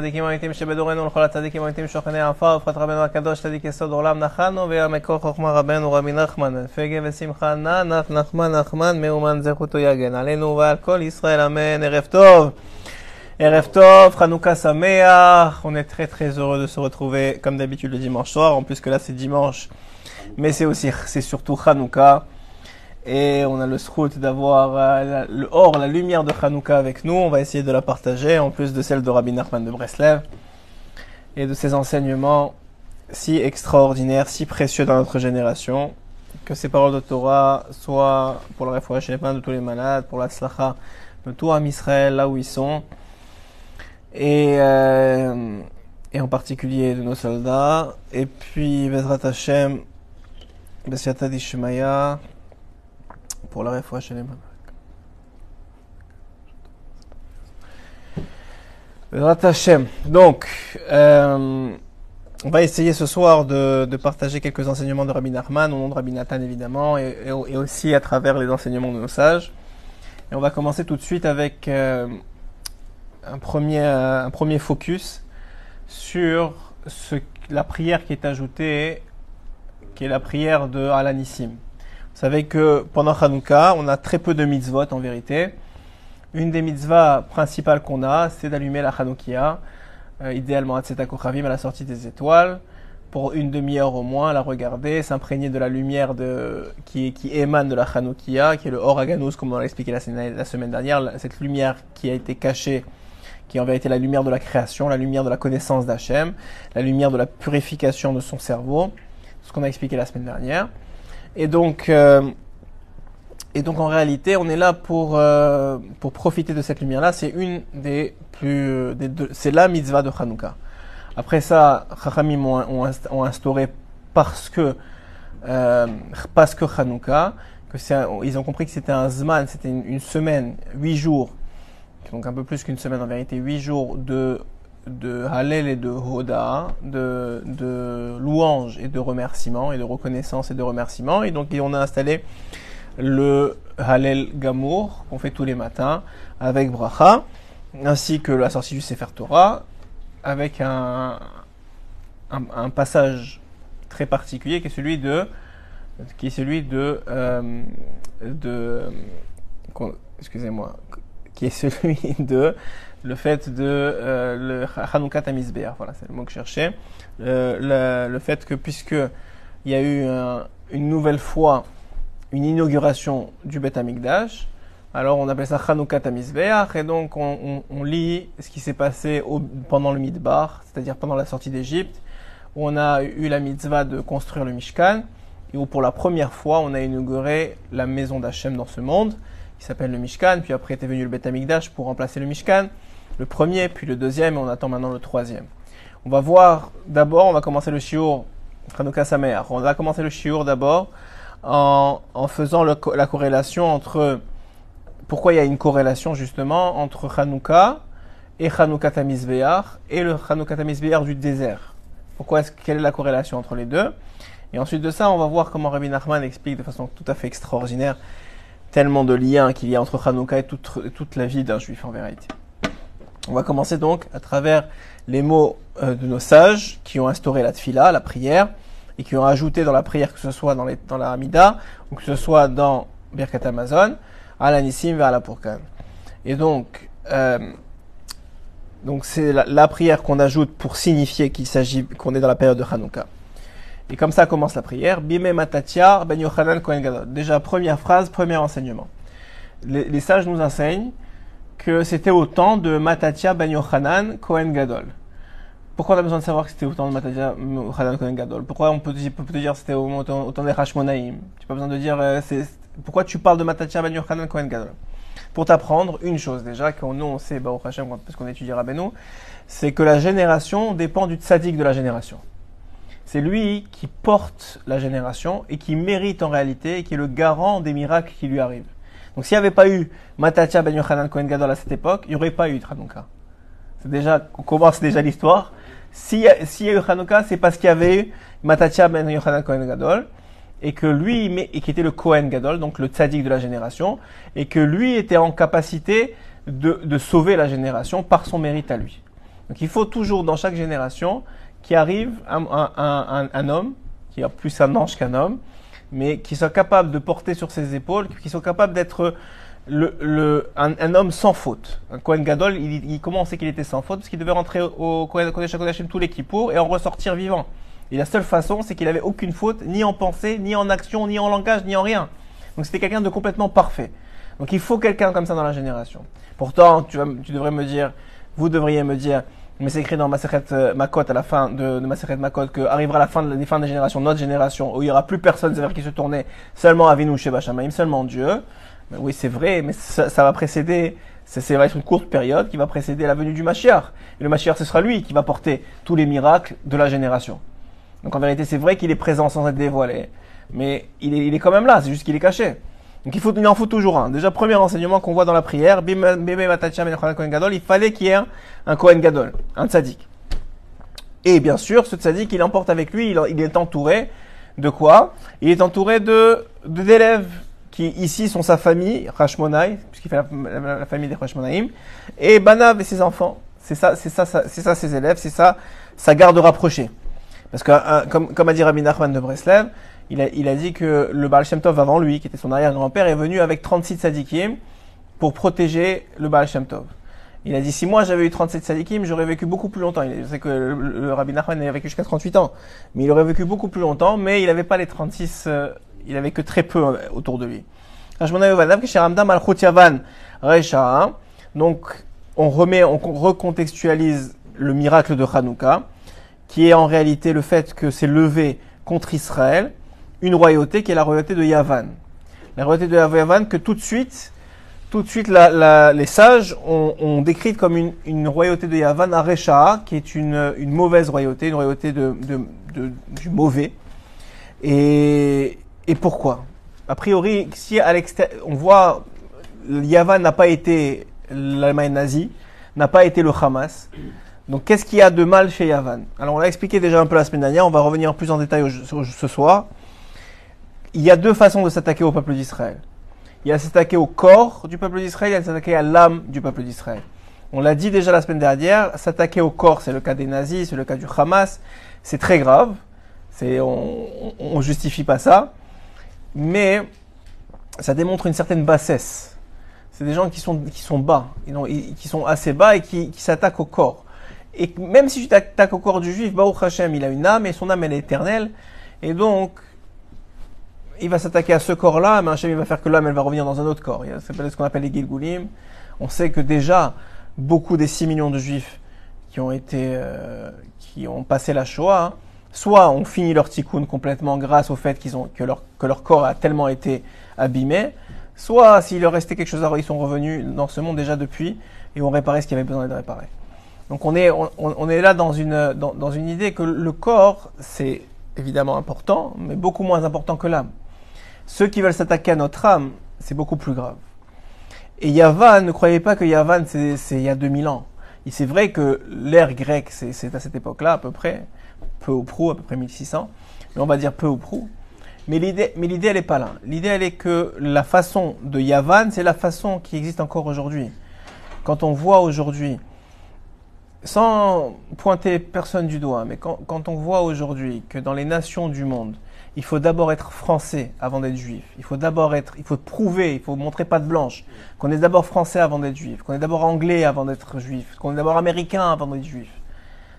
צדיקים אמיתים שבדורנו ולכל הצדיקים האמיתים שוכני עפר ופחת רבנו הקדוש צדיק יסוד עולם נחנו והמקור חוכמה רבנו רבי נחמן פגה ושמחה נח נחמן נחמן מאומן זכותו יגן עלינו ועל כל ישראל אמן ערב טוב ערב טוב, Hanouka Sameach. On est très très heureux de se retrouver comme d'habitude le dimanche soir. En plus que là c'est dimanche, mais c'est aussi c'est surtout Hanouka. Et on a le srout d'avoir euh, le or, la lumière de Hanouka avec nous. On va essayer de la partager, en plus de celle de Rabbi Nachman de Breslev. Et de ses enseignements si extraordinaires, si précieux dans notre génération. Que ces paroles de Torah soient pour le refouach de tous les malades, pour la slacha de tout Am Israël, là où ils sont. Et, euh, et en particulier de nos soldats. Et puis, Bezrat Hashem, Besiata Dishmaya, pour la Hashem. Donc, euh, on va essayer ce soir de, partager quelques enseignements de Rabbi Nachman, au nom de Rabbi Nathan évidemment, et, aussi à travers les enseignements de nos sages. Et on va commencer tout de suite avec euh, un premier, un premier focus sur la prière qui est ajoutée, qui est la prière de Alanissim. Vous savez que pendant Hanouka, on a très peu de mitzvot en vérité. Une des mitzvahs principales qu'on a, c'est d'allumer la Hanoukia, euh, idéalement à Tsetakochavim à la sortie des étoiles, pour une demi-heure au moins, la regarder, s'imprégner de la lumière de, qui, émane de la Hanoukia, qui est le Horaganus, comme on l'a expliqué la, la semaine dernière, cette lumière qui a été cachée qui en vérité la lumière de la création, la lumière de la connaissance d'Hachem, la lumière de la purification de son cerveau, ce qu'on a expliqué la semaine dernière. Et donc, euh, et donc en réalité, on est là pour euh, pour profiter de cette lumière-là. C'est une des plus, des deux, c'est la mitzvah de Hanouka. Après ça, Chachamim ont, instauré parce que euh, parce que Hanouka, que c'est, ils ont compris que c'était un zman, c'était une, une semaine, huit jours donc un peu plus qu'une semaine en vérité, huit jours de, de Hallel et de Hoda, de, de louanges et de remerciements, et de reconnaissance et de remerciements. Et donc on a installé le Hallel Gamour qu'on fait tous les matins avec Bracha, ainsi que la sortie du Sefer Torah, avec un, un, un passage très particulier qui est celui de qui est celui de, euh, de excusez-moi qui est celui de le fait de euh, le Hanouka Tamizbeach, voilà, c'est le mot que je cherchais. Euh, le, le, fait que puisque il y a eu un, une nouvelle fois une inauguration du Bet Amikdash, alors on appelle ça Hanouka Tamizbeach, et donc on, on, lit ce qui s'est passé pendant le Midbar, c'est-à-dire pendant la sortie d'Égypte, où on a eu la mitzvah de construire le Mishkan, et où pour la première fois on a inauguré la maison d'Hachem dans ce monde qui s'appelle le Mishkan, puis après était venu le Bet Amikdash pour remplacer le Mishkan, le premier, puis le deuxième, et on attend maintenant le troisième. On va voir d'abord, on va commencer le shiur Chanukah Samer. On va commencer le shiur d'abord en, faisant la corrélation entre pourquoi il y a une corrélation justement entre Chanukah et Chanukah Tamizbeach et le Chanukah Tamizbeach du désert. Pourquoi est-ce quelle est la corrélation entre les deux? Et ensuite de ça, on va voir comment Rabbi Nachman explique de façon tout à fait extraordinaire tellement de liens qu'il y a entre Hanouka et toute, toute la vie d'un juif en vérité. On va commencer donc à travers les mots euh, de nos sages qui ont instauré la tfila, la prière, et qui ont ajouté dans la prière, que ce soit dans, les, dans la Hamida, ou que ce soit dans Birkat Amazon, à la Nissim vers la Purkan. Et donc, euh, donc c'est la, la, prière qu'on ajoute pour signifier qu'il s'agit, qu'on est dans la période de Hanouka. Et comme ça commence la prière. Bime matatia ben Yochanan Kohen Gadol. Déjà, première phrase, premier enseignement. Les, les sages nous enseignent que c'était au temps de Matatia ben Yochanan Kohen Gadol. Pourquoi on a besoin de savoir que c'était au temps de Matatia ben Yochanan Kohen Gadol? Pourquoi on peut, te dire que c'était au, au temps des Hashmonaïm Tu n'as pas besoin de dire euh, pourquoi tu parles de Matatia ben Yochanan Kohen Gadol? Pour t'apprendre une chose déjà, que nous on sait, bah, au Hashem, parce qu'on étudie Rabbeinu, c'est que la génération dépend du tzaddik de la génération c'est lui qui porte la génération et qui mérite en réalité et qui est le garant des miracles qui lui arrivent. Donc s'il n'y avait pas eu Matatia Ben Yochanan Kohen Gadol à cette époque, il n'y aurait pas eu Hanouka. C'est déjà, on commence déjà l'histoire. S'il y, a, y a eu Hanouka, c'est parce qu'il y avait eu Matatia Ben Yochanan Kohen Gadol et que lui, et qui était le Kohen Gadol, donc le tzaddik de la génération, et que lui était en capacité de, de sauver la génération par son mérite à lui. Donc il faut toujours dans chaque génération qui arrive un, un, un, un homme, qui a plus un ange qu'un homme, mais qui soit capable de porter sur ses épaules, qui soit capable d'être le, le, un, homme sans faute. Un Kohen Gadol, il, il, comment on sait qu'il était sans faute Parce qu'il devait rentrer au Kohen Kodesh HaKodashim tous les kippours et en ressortir vivant. Et la seule façon, c'est qu'il avait aucune faute, ni en pensée, ni en action, ni en langage, ni en rien. Donc c'était quelqu'un de complètement parfait. Donc il faut quelqu'un comme ça dans la génération. Pourtant, tu, vas, tu devrais me dire, vous devriez me dire, mais c'est écrit dans Maseret euh, Makot à la fin de, de Maseret Makot que arrivera la fin de la fin des générations, notre génération, où il y aura plus personne vers qui se tourner, seulement Avinu Sheba Shamaim, seulement Dieu. Oui, c'est vrai, mais ça, ça va précéder, ça, va être une courte période qui va précéder la venue du Mashiach. Et le Mashiach, ce sera lui qui va porter tous les miracles de la génération. Donc en vérité, c'est vrai qu'il est présent sans être dévoilé, mais il est, il est quand même là, c'est juste qu'il est caché. Donc il, faut, il en faut toujours un. Déjà, premier enseignement qu'on voit dans la prière, il fallait qu'il y ait un Kohen Gadol, un tzaddik. Et bien sûr, ce tzaddik, il emporte avec lui, il, est entouré de quoi? Il est entouré de d'élèves qui ici sont sa famille, Rashmonai, puisqu'il fait la, famille des Rashmonaïm, et Banav et ses enfants. C'est ça, c'est ça, c'est ça ses élèves, c'est ça sa garde rapprochée. Parce que, euh, comme, comme a dit Rabbi Nachman de Breslev, il a, il a dit que le Baal Shem Tov avant lui, qui était son arrière-grand-père, est venu avec 36 sadikim pour protéger le Baal Shem Tov. Il a dit, si moi j'avais eu 37 sadikim, j'aurais vécu beaucoup plus longtemps. Il sait que le, Rabbi Nachman a vécu jusqu'à 38 ans. Mais il aurait vécu beaucoup plus longtemps, mais il n'avait pas les 36, euh, il avait que très peu euh, autour de lui. Donc, on remet, on recontextualise le miracle de Hanouka, qui est en réalité le fait que c'est levé contre Israël une royauté qui est la royauté de Yavan. La royauté de Yavan que tout de suite, tout de suite les sages ont, décrite comme une, royauté de Yavan à Recha, qui est une, mauvaise royauté, une royauté de, du mauvais. Et, pourquoi? A priori, si à on voit Yavan n'a pas été l'Allemagne nazie, n'a pas été le Hamas. Donc qu'est-ce qu'il y a de mal chez Yavan? Alors on l'a expliqué déjà un peu la semaine dernière, on va revenir plus en détail ce soir il y a deux façons de s'attaquer au peuple d'Israël. Il y a s'attaquer au corps du peuple d'Israël, il y a s'attaquer à l'âme du peuple d'Israël. On l'a dit déjà la semaine dernière, s'attaquer au corps, c'est le cas des nazis, c'est le cas du Hamas, c'est très grave. C'est, on, on justifie pas ça, mais ça démontre une certaine bassesse. C'est des gens qui sont, qui sont bas, qui sont assez bas et qui, qui s'attaquent au corps. Et même si tu t'attaques au corps du juif, Baruch Hashem, il a une âme et son âme elle est éternelle. Et donc, il va s'attaquer à ce corps-là, mais Hachem il va faire que l'âme elle va revenir dans un autre corps. C'est ce qu'on appelle les Gilgulim. On sait que déjà beaucoup des 6 millions de juifs qui ont été, euh, qui ont passé la Shoah, soit ont fini leur tikkun complètement grâce au fait qu'ils ont que leur que leur corps a tellement été abîmé, soit s'il leur restait quelque chose à ils sont revenus dans ce monde déjà depuis et ont réparé ce qui avait besoin d'être réparé. Donc on est on, est là dans une dans, dans une idée que le corps c'est évidemment important, mais beaucoup moins important que l'âme. Ceux qui veulent s'attaquer à notre âme, c'est beaucoup plus grave. Et Yavan, ne croyez pas que Yavan, c'est il y a 2000 ans. C'est vrai que l'ère grecque, c'est à cette époque-là à peu près, peu ou prou, à peu près 1600, mais on va dire peu ou prou. Mais l'idée, elle n'est pas là. L'idée, elle est que la façon de Yavan, c'est la façon qui existe encore aujourd'hui. Quand on voit aujourd'hui, sans pointer personne du doigt, mais quand on voit aujourd'hui que dans les nations du monde, il faut d'abord être français avant d'être juif. Il faut d'abord être, il faut prouver, il faut montrer pas de blanche, qu'on est d'abord français avant d'être juif, qu'on est d'abord anglais avant d'être juif, qu'on est d'abord américain avant d'être juif.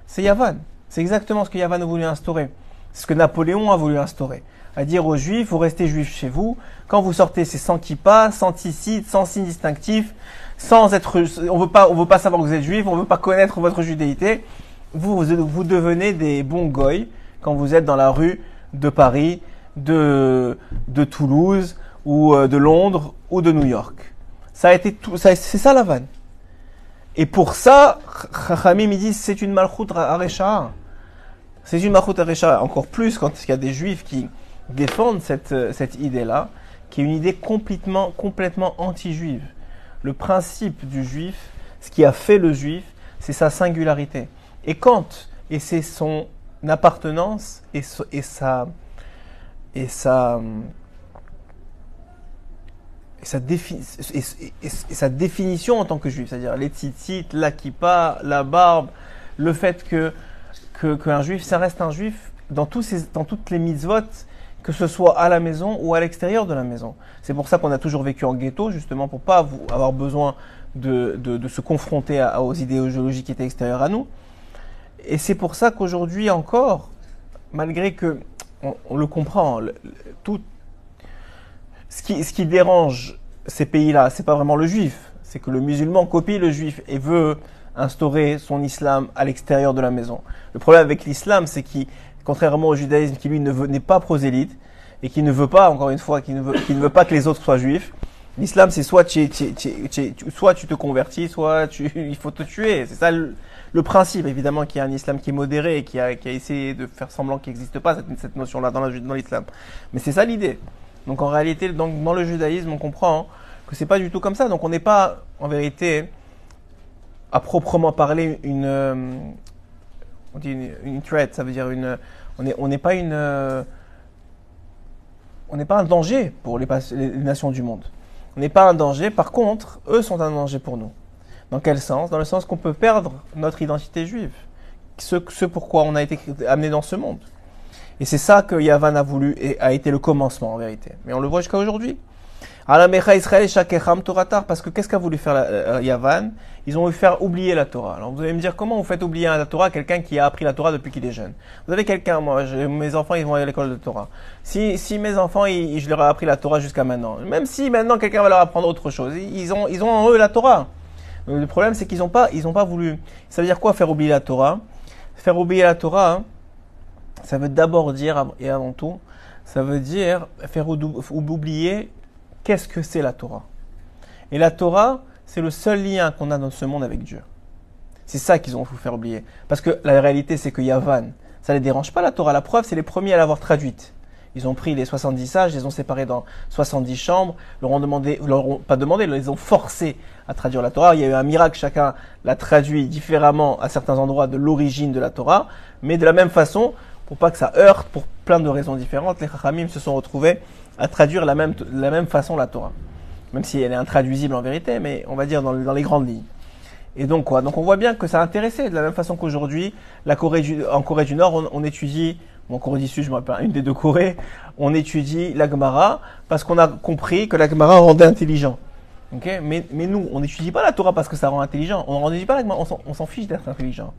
C'est Yavan. C'est exactement ce que Yavan a voulu instaurer. C'est ce que Napoléon a voulu instaurer. À dire aux juifs, vous restez juifs chez vous. Quand vous sortez, c'est sans kippa, sans tissite, sans signe distinctif, sans être, on veut pas, on veut pas savoir que vous êtes juif, on veut pas connaître votre judéité. Vous, vous, vous devenez des bons goy quand vous êtes dans la rue de Paris, de, de Toulouse, ou euh, de Londres, ou de New York. Ça a été tout, c'est ça la vanne. Et pour ça, Chachamim, dit, c'est une malchoute arecha. C'est une malchoute arecha, encore plus quand il y a des juifs qui défendent cette, euh, cette idée-là, qui est une idée complètement, complètement anti-juive. Le principe du juif, ce qui a fait le juif, c'est sa singularité. Et quand, et c'est son appartenance et, et, sa, et, sa, sa et, sa définition en tant que juif, c'est-à-dire les tzitzit, la kippa, la barbe, le fait que qu'un juif, ça reste un juif dans, dans toutes les mitzvot, que ce soit à la maison ou à l'extérieur de la maison. C'est pour ça qu'on a toujours vécu en ghetto, justement, pour pas avoir besoin de, de se confronter aux idéologies qui étaient extérieures à nous. Et c'est pour ça qu'aujourd'hui encore, malgré que on, le comprend, tout ce qui, ce qui dérange ces pays-là, c'est pas vraiment le juif, c'est que le musulman copie le juif et veut instaurer son islam à l'extérieur de la maison. Le problème avec l'islam, c'est qu'il, contrairement au judaïsme qui lui ne n'est pas prosélyte et qui ne veut pas, encore une fois, qui ne veut, qui ne veut pas que les autres soient juifs, L'islam, c'est soit tu, soit tu te convertis, soit tu, il faut te tuer. C'est ça le, principe, évidemment, qu'il y a un islam qui est modéré et qui a, essayé de faire semblant qu'il n'existe pas cette, notion-là dans, dans l'islam. Mais c'est ça l'idée. Donc en réalité, donc, dans le judaïsme, on comprend que c'est pas du tout comme ça. Donc on n'est pas, en vérité, à proprement parler, une, euh, on dit une, threat, ça veut dire une, on n'est pas une, euh, on n'est pas un danger pour les nations du monde on n'est pas un danger. Par contre, eux sont un danger pour nous. Dans quel sens? Dans le sens qu'on peut perdre notre identité juive. Ce, ce pourquoi on a été amené dans ce monde. Et c'est ça que Yavan a voulu et a été le commencement en vérité. Mais on le voit jusqu'à aujourd'hui. Parce que qu'est-ce qu'a voulu faire la, Yavan? Ils ont voulu faire oublier la Torah. Alors vous allez me dire comment vous faites oublier la Torah à quelqu'un qui a appris la Torah depuis qu'il est jeune? Vous avez quelqu'un, moi, mes enfants, ils vont aller à l'école de Torah. Si, si mes enfants, ils, je leur ai appris la Torah jusqu'à maintenant, même si maintenant quelqu'un va leur apprendre autre chose, ils ont, ils ont en eux la Torah. Le problème, c'est qu'ils n'ont pas, voulu. Ça veut dire quoi faire oublier la Torah? Faire oublier la Torah, ça veut d'abord dire, et avant tout, ça veut dire faire oublier qu'est-ce que c'est la Torah Et la Torah, c'est le seul lien qu'on a dans ce monde avec Dieu. C'est ça qu'ils ont voulu faire oublier. Parce que la réalité, c'est que Yavan, ça ne les dérange pas la Torah. La preuve, c'est les premiers à l'avoir traduite. Ils ont pris les 70 sages, les ont séparés dans 70 chambres, leur ont demandé, leur ont pas demandé, les ont forcés à traduire la Torah. Il y a eu un miracle, chacun l'a traduit différemment à certains endroits de l'origine de la Torah, mais de la même façon, pour pas que ça heurte, pour plein de raisons différentes, les Chachamim se sont retrouvés à traduire la même, la même façon la Torah. Même si elle est intraduisible en vérité, mais on va dire dans, dans les grandes lignes. Et donc quoi? Donc on voit bien que ça a intéressé, de la même façon qu'aujourd'hui, la Corée du, en Corée du Nord, on, étudie, en Corée du Sud, je me rappelle, une des deux Corées, on étudie la Gemara parce qu'on a compris que la Gemara rendait intelligent. Mais, mais nous, on n'étudie pas la Torah parce que ça rend intelligent. On n'étudie pas la Gemara, on s'en fiche d'être intelligent.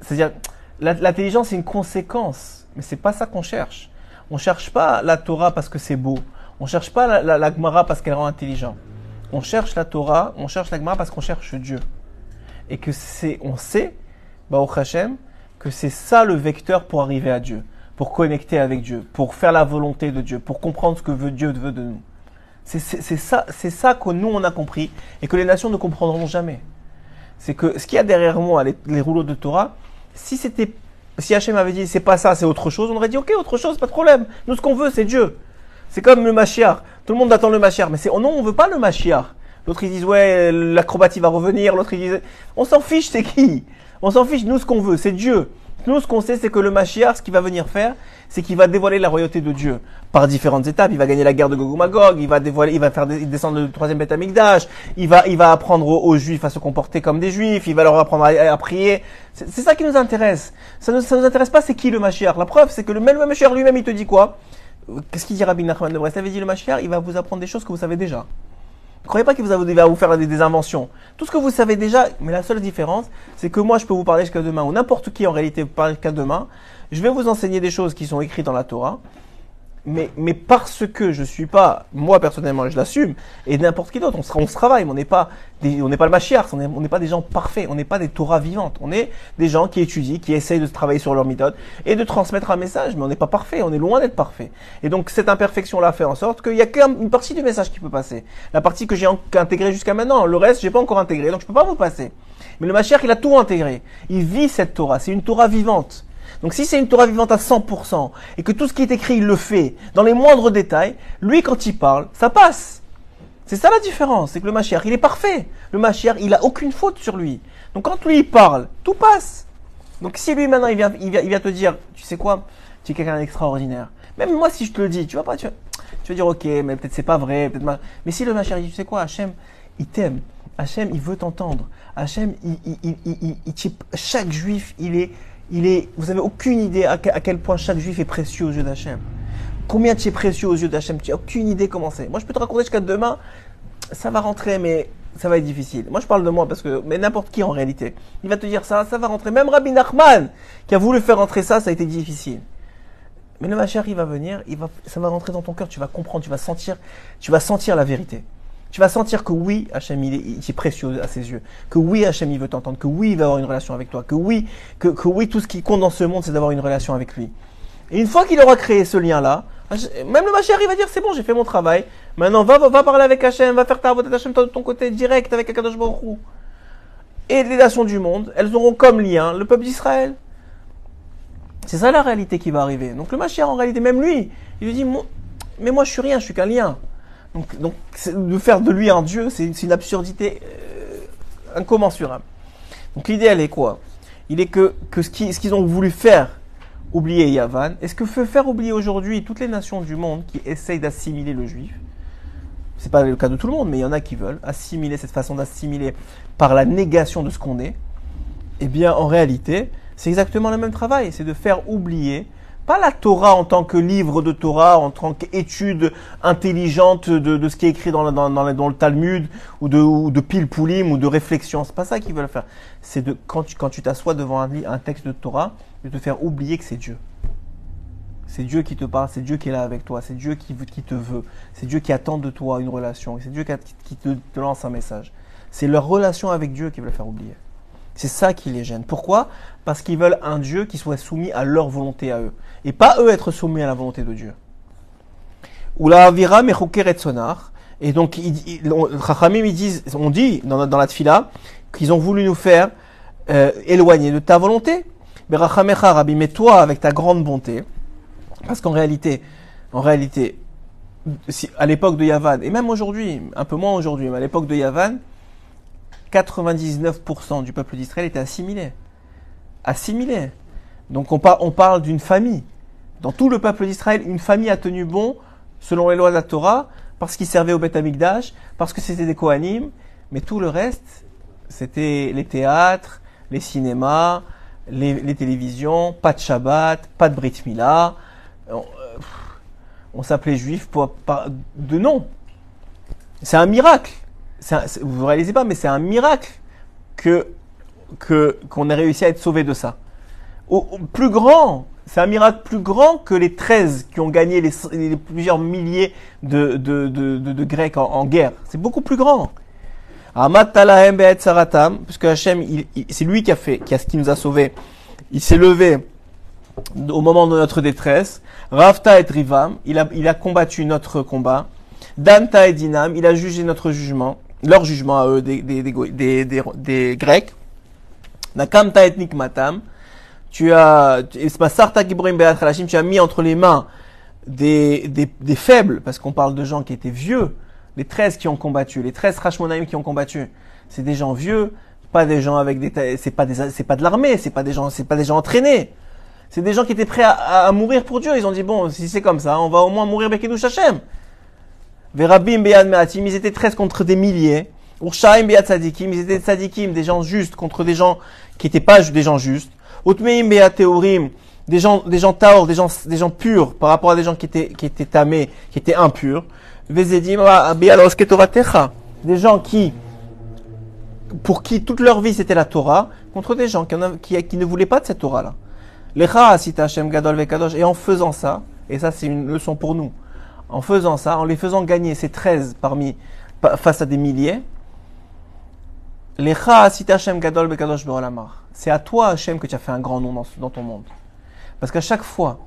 C'est-à-dire, l'intelligence, c'est une conséquence, mais c'est pas ça qu'on cherche. On cherche pas la Torah parce que c'est beau. On cherche pas la, la, Gemara parce qu'elle rend intelligent. On cherche la Torah, on cherche la Gemara parce qu'on cherche Dieu. Et que c'est, on sait, bah, au Hachem, c'est ça le vecteur pour arriver à Dieu, pour connecter avec Dieu, pour faire la volonté de Dieu, pour comprendre ce que veut Dieu veut de nous. C'est ça, ça que nous on a compris et que les nations ne comprendront jamais. C'est que ce qu'il y a derrière moi, les, rouleaux de Torah, si c'était si Hachem avait dit c'est pas ça, c'est autre chose, on aurait dit ok, autre chose, pas de problème. Nous, ce qu'on veut, c'est Dieu. C'est comme le Mashiach. Tout le monde attend le Mashiach, mais c'est oh non, on veut pas le Mashiach. L'autre ils disent ouais, l'acrobatie va revenir. L'autre ils disent on s'en fiche, c'est qui? On s'en fiche. Nous, ce qu'on veut, c'est Dieu. Nous, ce qu'on sait, c'est que le Mashiach, ce qu'il va venir faire, c'est qu'il va dévoiler la royauté de Dieu par différentes étapes. Il va gagner la guerre de Gog il va dévoiler, il va faire descendre le troisième Beth il va, il va apprendre aux, Juifs à se comporter comme des Juifs, il va leur apprendre à, prier. C'est ça qui nous intéresse. Ça ne nous, intéresse pas, c'est qui le Mashiach. La preuve, c'est que le même Mashiach lui-même, il te dit quoi? Qu'est-ce qu'il dit Rabbi Nachman de Brest? Il dit le Mashiach, il va vous apprendre des choses que vous savez déjà. Croyez pas qu'il va vous faire des, des, inventions. Tout ce que vous savez déjà, mais la seule différence, c'est que moi, je peux vous parler jusqu'à demain, ou n'importe qui en réalité peut parler jusqu'à demain. Je vais vous enseigner des choses qui sont écrites dans la Torah mais, mais parce que je suis pas, moi personnellement, je l'assume, et n'importe qui d'autre, on se, on se travaille, on n'est pas, on n'est pas le machiar, on n'est pas des gens parfaits, on n'est pas des Torahs vivantes, on est des gens qui étudient, qui essayent de travailler sur leur méthode et de transmettre un message, mais on n'est pas parfait, on est loin d'être parfait. Et donc cette imperfection-là fait en sorte qu'il y a qu'une partie du message qui peut passer, la partie que j'ai intégrée jusqu'à maintenant, le reste j'ai pas encore intégré, donc je peux pas vous passer. Mais le machiar, il a tout intégré, il vit cette Torah, c'est une Torah vivante. Donc si c'est une Torah vivante à 100% et que tout ce qui est écrit, il le fait dans les moindres détails, lui quand il parle, ça passe. C'est ça la différence, c'est que le Mashiach, il est parfait. Le Mashiach, il a aucune faute sur lui. Donc quand lui il parle, tout passe. Donc si lui maintenant il vient, il vient, il vient te dire, tu sais quoi, tu es quelqu'un d'extraordinaire. Même moi si je te le dis, tu vas pas, tu vas, dire ok, mais peut-être c'est pas vrai, peut-être. Mais si le Mashiach tu sais quoi, Hachem, il t'aime Hachem, il veut t'entendre. Hachem, il, chaque juif, il est, il est, vous avez aucune idée à quel point chaque juif est précieux aux yeux d'Hachem. Combien tu es précieux aux yeux d'Hachem? Tu n'as aucune idée comment c'est. Moi, je peux te raconter jusqu'à demain, ça va rentrer, mais ça va être difficile. Moi, je parle de moi parce que, mais n'importe qui en réalité, il va te dire ça, ça va rentrer. Même Rabbi Nachman, qui a voulu faire rentrer ça, ça a été difficile. Mais le Mashiach, il va venir, il va, ça va rentrer dans ton cœur, tu vas comprendre, tu vas sentir, tu vas sentir la vérité. Tu vas sentir que oui, Hachem, il est, précieux à ses yeux. Que oui, Hachem, il veut t'entendre. Que oui, il va avoir une relation avec toi. Que oui, que, oui, tout ce qui compte dans ce monde, c'est d'avoir une relation avec lui. Et une fois qu'il aura créé ce lien-là, même le Mashiach, il va dire, c'est bon, j'ai fait mon travail. Maintenant, va, va, parler avec Hachem, va faire ta voix Hachem de ton côté, direct avec Akadosh Baruch Et les nations du monde, elles auront comme lien le peuple d'Israël. C'est ça la réalité qui va arriver. Donc le Mashiach, en réalité, même lui, il lui dit, mais moi je suis rien, je suis qu'un lien. Donc, de faire de lui un Dieu, c'est une absurdité euh, incommensurable. Donc l'idée, elle est quoi? Il est que, ce qu'ils ont voulu faire, oublier Yavan, est-ce que veut faire oublier aujourd'hui toutes les nations du monde qui essayent d'assimiler le juif C'est pas le cas de tout le monde, mais il y en a qui veulent assimiler cette façon d'assimiler par la négation de ce qu'on est. Eh bien, en réalité, c'est exactement le même travail, c'est de faire oublier, pas la Torah en tant que livre de Torah, en tant qu'étude intelligente de, ce qui est écrit dans, le Talmud, ou de, pile poulim, ou de réflexion. C'est pas ça qu'ils veulent faire. C'est quand tu, t'assois devant un, un texte de Torah, de te faire oublier que c'est Dieu. C'est Dieu qui te parle, c'est Dieu qui est là avec toi, c'est Dieu qui, te veut, c'est Dieu qui attend de toi une relation, c'est Dieu qui, te, lance un message. C'est leur relation avec Dieu qui veut faire oublier. C'est ça qui les gêne. Pourquoi? Parce qu'ils veulent un Dieu qui soit soumis à leur volonté à eux. Et pas eux être soumis à la volonté de Dieu. Ou la avira sonar. Et donc, ils disent, on dit dans, dans la tfila, qu'ils ont voulu nous faire euh, éloigner de ta volonté. Berachamecha Rabbi, mais toi, avec ta grande bonté, parce qu'en réalité, en réalité, à l'époque de Yavan, et même aujourd'hui, un peu moins aujourd'hui, mais à l'époque de Yavan, 99% du peuple d'Israël était assimilé. Assimilé. Donc on, on parle d'une famille. Dans tout le peuple d'Israël, une famille a tenu bon, selon les lois de la Torah, parce qu'ils servaient au Beth Amikdash, parce que c'était des Kohanim, mais tout le reste, c'était les théâtres, les cinémas, les, télévisions, pas de Shabbat, pas de Brit Mila. On, euh, s'appelait juif pour, de nom. C'est un miracle vous ne réalisez pas, mais c'est un miracle que qu'on ait réussi à être sauvé de ça. Au, plus grand, c'est un miracle plus grand que les 13 qui ont gagné les, plusieurs milliers de, de, de, Grecs en, guerre. C'est beaucoup plus grand. puisque Hachem, c'est lui qui a fait, qui a ce qui nous a sauvés. Il s'est levé au moment de notre détresse. Rafta et Rivam, il a, il a combattu notre combat. Danta et Dinam, il a jugé notre jugement leur jugement à eux des, des, des, des, Grecs. Nakamta etnik matam. Tu as, tu as mis entre les mains des, des, faibles, parce qu'on parle de gens qui étaient vieux, les 13 qui ont combattu, les 13 Rashmonaim qui ont combattu. C'est des gens vieux, pas des gens avec des, c'est pas des, c'est pas de l'armée, c'est pas des gens, c'est pas des gens entraînés. C'est des gens qui étaient prêts à, à, mourir pour Dieu. Ils ont dit, bon, si c'est comme ça, on va au moins mourir Bekedouch Hashem. Verabim Beyad Me'atim, ils étaient 13 contre des milliers. Urshaim Beyad Sadikim, ils étaient Sadikim, des gens justes contre des gens qui n'étaient pas des gens justes. Des gens, des gens taor, des gens, des gens purs par rapport à des gens qui étaient, qui étaient tamés, qui étaient impurs. Vezedim des gens qui, pour qui toute leur vie c'était la Torah, contre des gens qui, ne voulaient pas de cette Torah-là. Lecha Asita Hashem Gadol Vekadosh, et en faisant ça, et ça c'est une leçon pour nous, en faisant ça, en les faisant gagner ces 13 parmi, face à des milliers, c'est à toi, Hashem, que tu as fait un grand nom dans, ton monde. Parce qu'à chaque fois,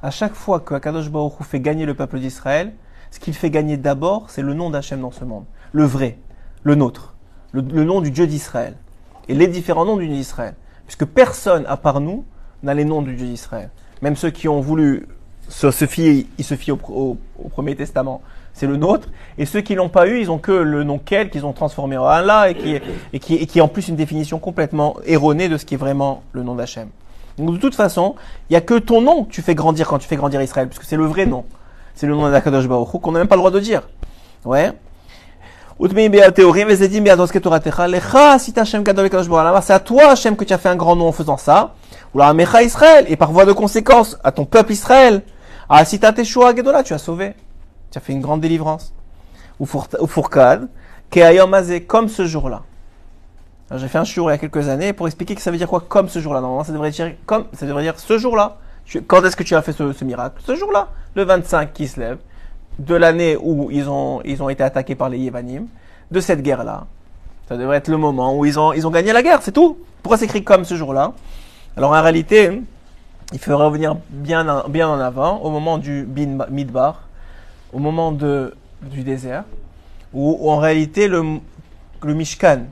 à chaque fois que Akadosh Baruch fait gagner le peuple d'Israël, ce qu'il fait gagner d'abord, c'est le nom d'Hachem dans ce monde. Le vrai, le nôtre, le, nom du Dieu d'Israël. Et les différents noms du Dieu d'Israël. Puisque personne, à part nous, n'a les noms du Dieu d'Israël. Même ceux qui ont voulu se, fient, ils se fient au, Premier Testament, c'est le nôtre. Et ceux qui l'ont pas eu, ils ont que le nom quel qu'ils ont transformé en Allah et qui, et qui, et qui est en plus une définition complètement erronée de ce qui est vraiment le nom d'Hachem. Donc de toute façon, il y a que ton nom que tu fais grandir quand tu fais grandir Israël, puisque c'est le vrai nom. C'est le nom d'Akadosh Baruch qu'on n'a même pas le droit de dire. Ouais. C'est à toi, Hachem, que tu as fait un grand nom en faisant ça. Israël. Et par voie de conséquence, à ton peuple Israël. Ah, si t'as Teshua Gedola, tu as sauvé. Tu as fait une grande délivrance. Ou Fourkad. Comme ce jour-là. J'ai fait un jour il y a quelques années pour expliquer que ça veut dire quoi comme ce jour-là. Normalement, ça devrait dire comme, ça devrait dire ce jour-là. Quand est-ce que tu as fait ce, miracle? Ce jour-là, le 25 qui se lève, de l'année où ils ont, ils ont été attaqués par les Yévanim, de cette guerre-là. Ça devrait être le moment où ils ont, ils ont gagné la guerre, c'est tout. Pourquoi c'est écrit comme ce jour-là? Alors en réalité, il faut revenir bien, bien en avant, au moment du Midbar, au moment de, du désert, où, en réalité le, le Mishkan,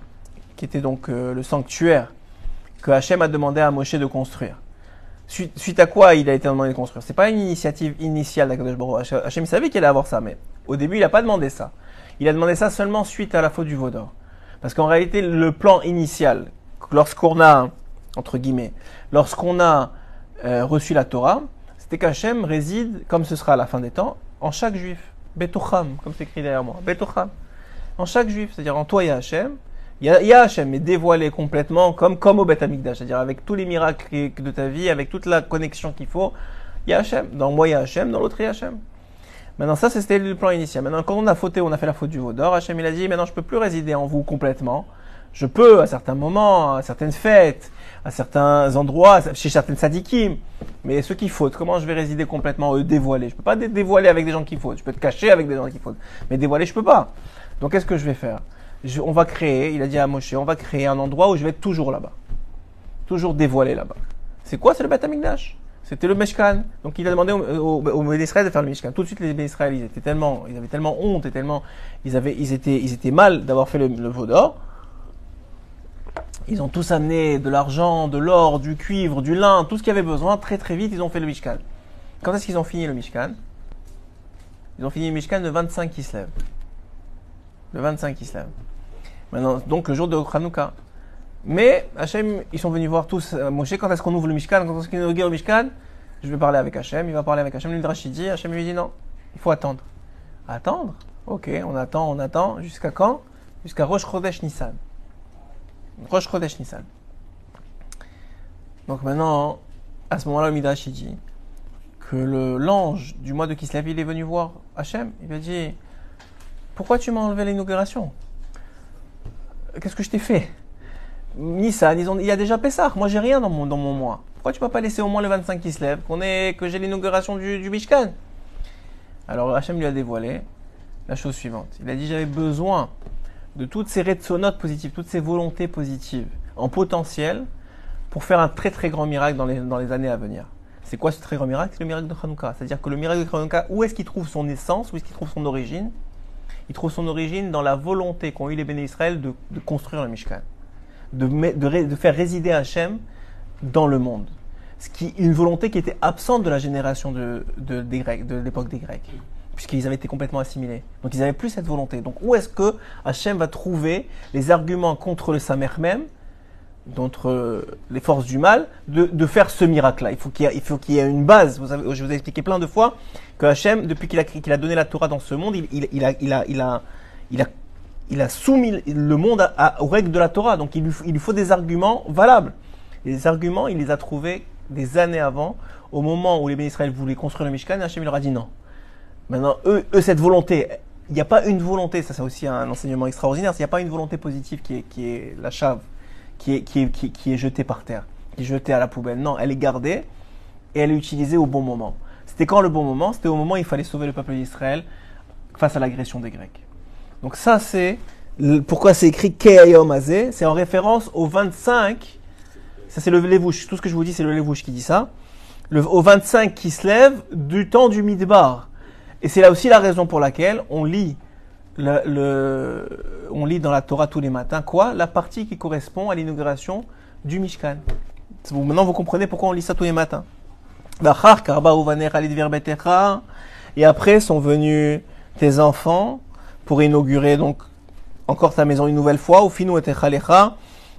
qui était donc euh, le sanctuaire que Hachem a demandé à Moshe de construire. Suite, à quoi il a été demandé de construire C'est pas une initiative initiale d'Akadosh Baruch Hachem savait qu'il allait avoir ça, mais au début il n'a pas demandé ça. Il a demandé ça seulement suite à la faute du Vaudor. Parce qu'en réalité, le plan initial, lorsqu'on a, entre guillemets, lorsqu'on a euh, reçu la Torah, c'était qu'Hachem réside, comme ce sera à la fin des temps, en chaque juif. Betocham, comme c'est écrit derrière moi. Betocham. En chaque juif, c'est-à-dire en toi il y a il y, a, Hachem, mais dévoilé complètement, comme, comme au Beth c'est-à-dire avec tous les miracles de ta vie, avec toute la connexion qu'il faut, il y a Hachem. Dans moi, il y a Hachem, dans l'autre, il y a Hachem. Maintenant, ça, c'était le plan initial. Maintenant, quand on a fauté, on a fait la faute du Vaudor, Hachem, il a dit, maintenant, je peux plus résider en vous complètement. Je peux, à certains moments, à certaines fêtes, à certains endroits, chez certaines sadikim. Mais ceux qui fautent, comment je vais résider complètement, eux, dévoiler Je peux pas dévoiler avec des gens qui fautent. Je peux te cacher avec des gens qui fautent. Mais dévoiler, je peux pas. Donc, qu'est-ce que je vais faire? On va créer, il a dit à Moshe, on va créer un endroit où je vais être toujours là-bas. Toujours dévoilé là-bas. C'est quoi C'est le Beth Amikdash. C'était le Meshkan. Donc il a demandé aux, aux, Israël de faire le Meshkan. Tout de suite, les Israël, ils étaient tellement, ils avaient tellement honte et tellement, ils avaient, ils étaient, ils étaient mal d'avoir fait le, le veau d'or. Ils ont tous amené de l'argent, de l'or, du cuivre, du lin, tout ce qu'ils avaient besoin. Très très vite, ils ont fait le Mishkan. Quand est-ce qu'ils ont fini le Mishkan? Ils ont fini le Mishkan le 25 qui se lève. Le 25 qui se lève. Maintenant, donc le jour de Hanouka. Mais Hachem, ils sont venus voir tous euh, Moshe quand est-ce qu'on ouvre le Mishkan, quand est-ce qu'on ouvre le Mishkan? Je vais parler avec Hachem, il va parler avec Hachem. Le dit, Hachem lui dit non, il faut attendre. Attendre? Ok, on attend, on attend. Jusqu'à quand? Jusqu'à Rosh Chodesh Nissan. Rosh Chodesh Nissan. Donc maintenant, à ce moment-là, le Midrash dit que l'ange du mois de Kislev, il est venu voir Hachem. Il lui a dit Pourquoi tu m'as enlevé l'inauguration? Qu'est-ce que je t'ai fait? Nissan, ils ont, il y a déjà Pessah. Moi, j'ai rien dans mon, dans mon mois. Pourquoi tu m'as pas laissé au moins le 25 qui se lève, qu'on que j'ai l'inauguration du, du Mishkan? Alors, Hachem lui a dévoilé la chose suivante. Il a dit, j'avais besoin de toutes ces sonotes positives, toutes ces volontés positives en potentiel pour faire un très très grand miracle dans les, dans les années à venir. C'est quoi ce très grand miracle? C'est le miracle de Hanouka. C'est-à-dire que le miracle de Hanouka, où est-ce qu'il trouve son essence, où est-ce qu'il trouve son origine? Il trouve son origine dans la volonté qu'ont eu les bénis Israël de, construire le Mishkan, de, de, faire résider Hachem dans le monde. Ce qui, une volonté qui était absente de la génération de, des Grecs, de l'époque des Grecs, puisqu'ils avaient été complètement assimilés. Donc ils n'avaient plus cette volonté. Donc où est-ce que Hachem va trouver les arguments contre le Samer même d'entre les forces du mal, de, faire ce miracle-là? Il faut qu'il y, ait une base. Vous je vous ai expliqué plein de fois que Hachem, depuis qu'il a, donné la Torah dans ce monde, il, a, soumis le monde à, aux règles de la Torah. Donc il lui, faut des arguments valables. Les arguments, il les a trouvés des années avant, au moment où les bénis Israël voulaient construire le Mishkan, et Hachem leur a dit non. Maintenant, eux, cette volonté, il n'y a pas une volonté, ça c'est aussi un enseignement extraordinaire, il n'y a pas une volonté positive qui est, la chave qui est, jetée par terre, qui est jetée à la poubelle. Non, elle est gardée et elle est utilisée au bon moment. C'était quand le bon moment? C'était au moment où il fallait sauver le peuple d'Israël face à l'agression des Grecs. Donc ça, c'est pourquoi c'est écrit Keayom C'est en référence au 25. Ça, c'est le Lévouche. Tout ce que je vous dis, c'est le Lévouche qui dit ça. Le, au 25 qui se lève du temps du Midbar. Et c'est là aussi la raison pour laquelle on lit on lit dans la Torah tous les matins quoi La partie qui correspond à l'inauguration du Mishkan. Maintenant, vous comprenez pourquoi on lit ça tous les matins. Et après sont venus tes enfants pour inaugurer donc encore ta maison une nouvelle fois.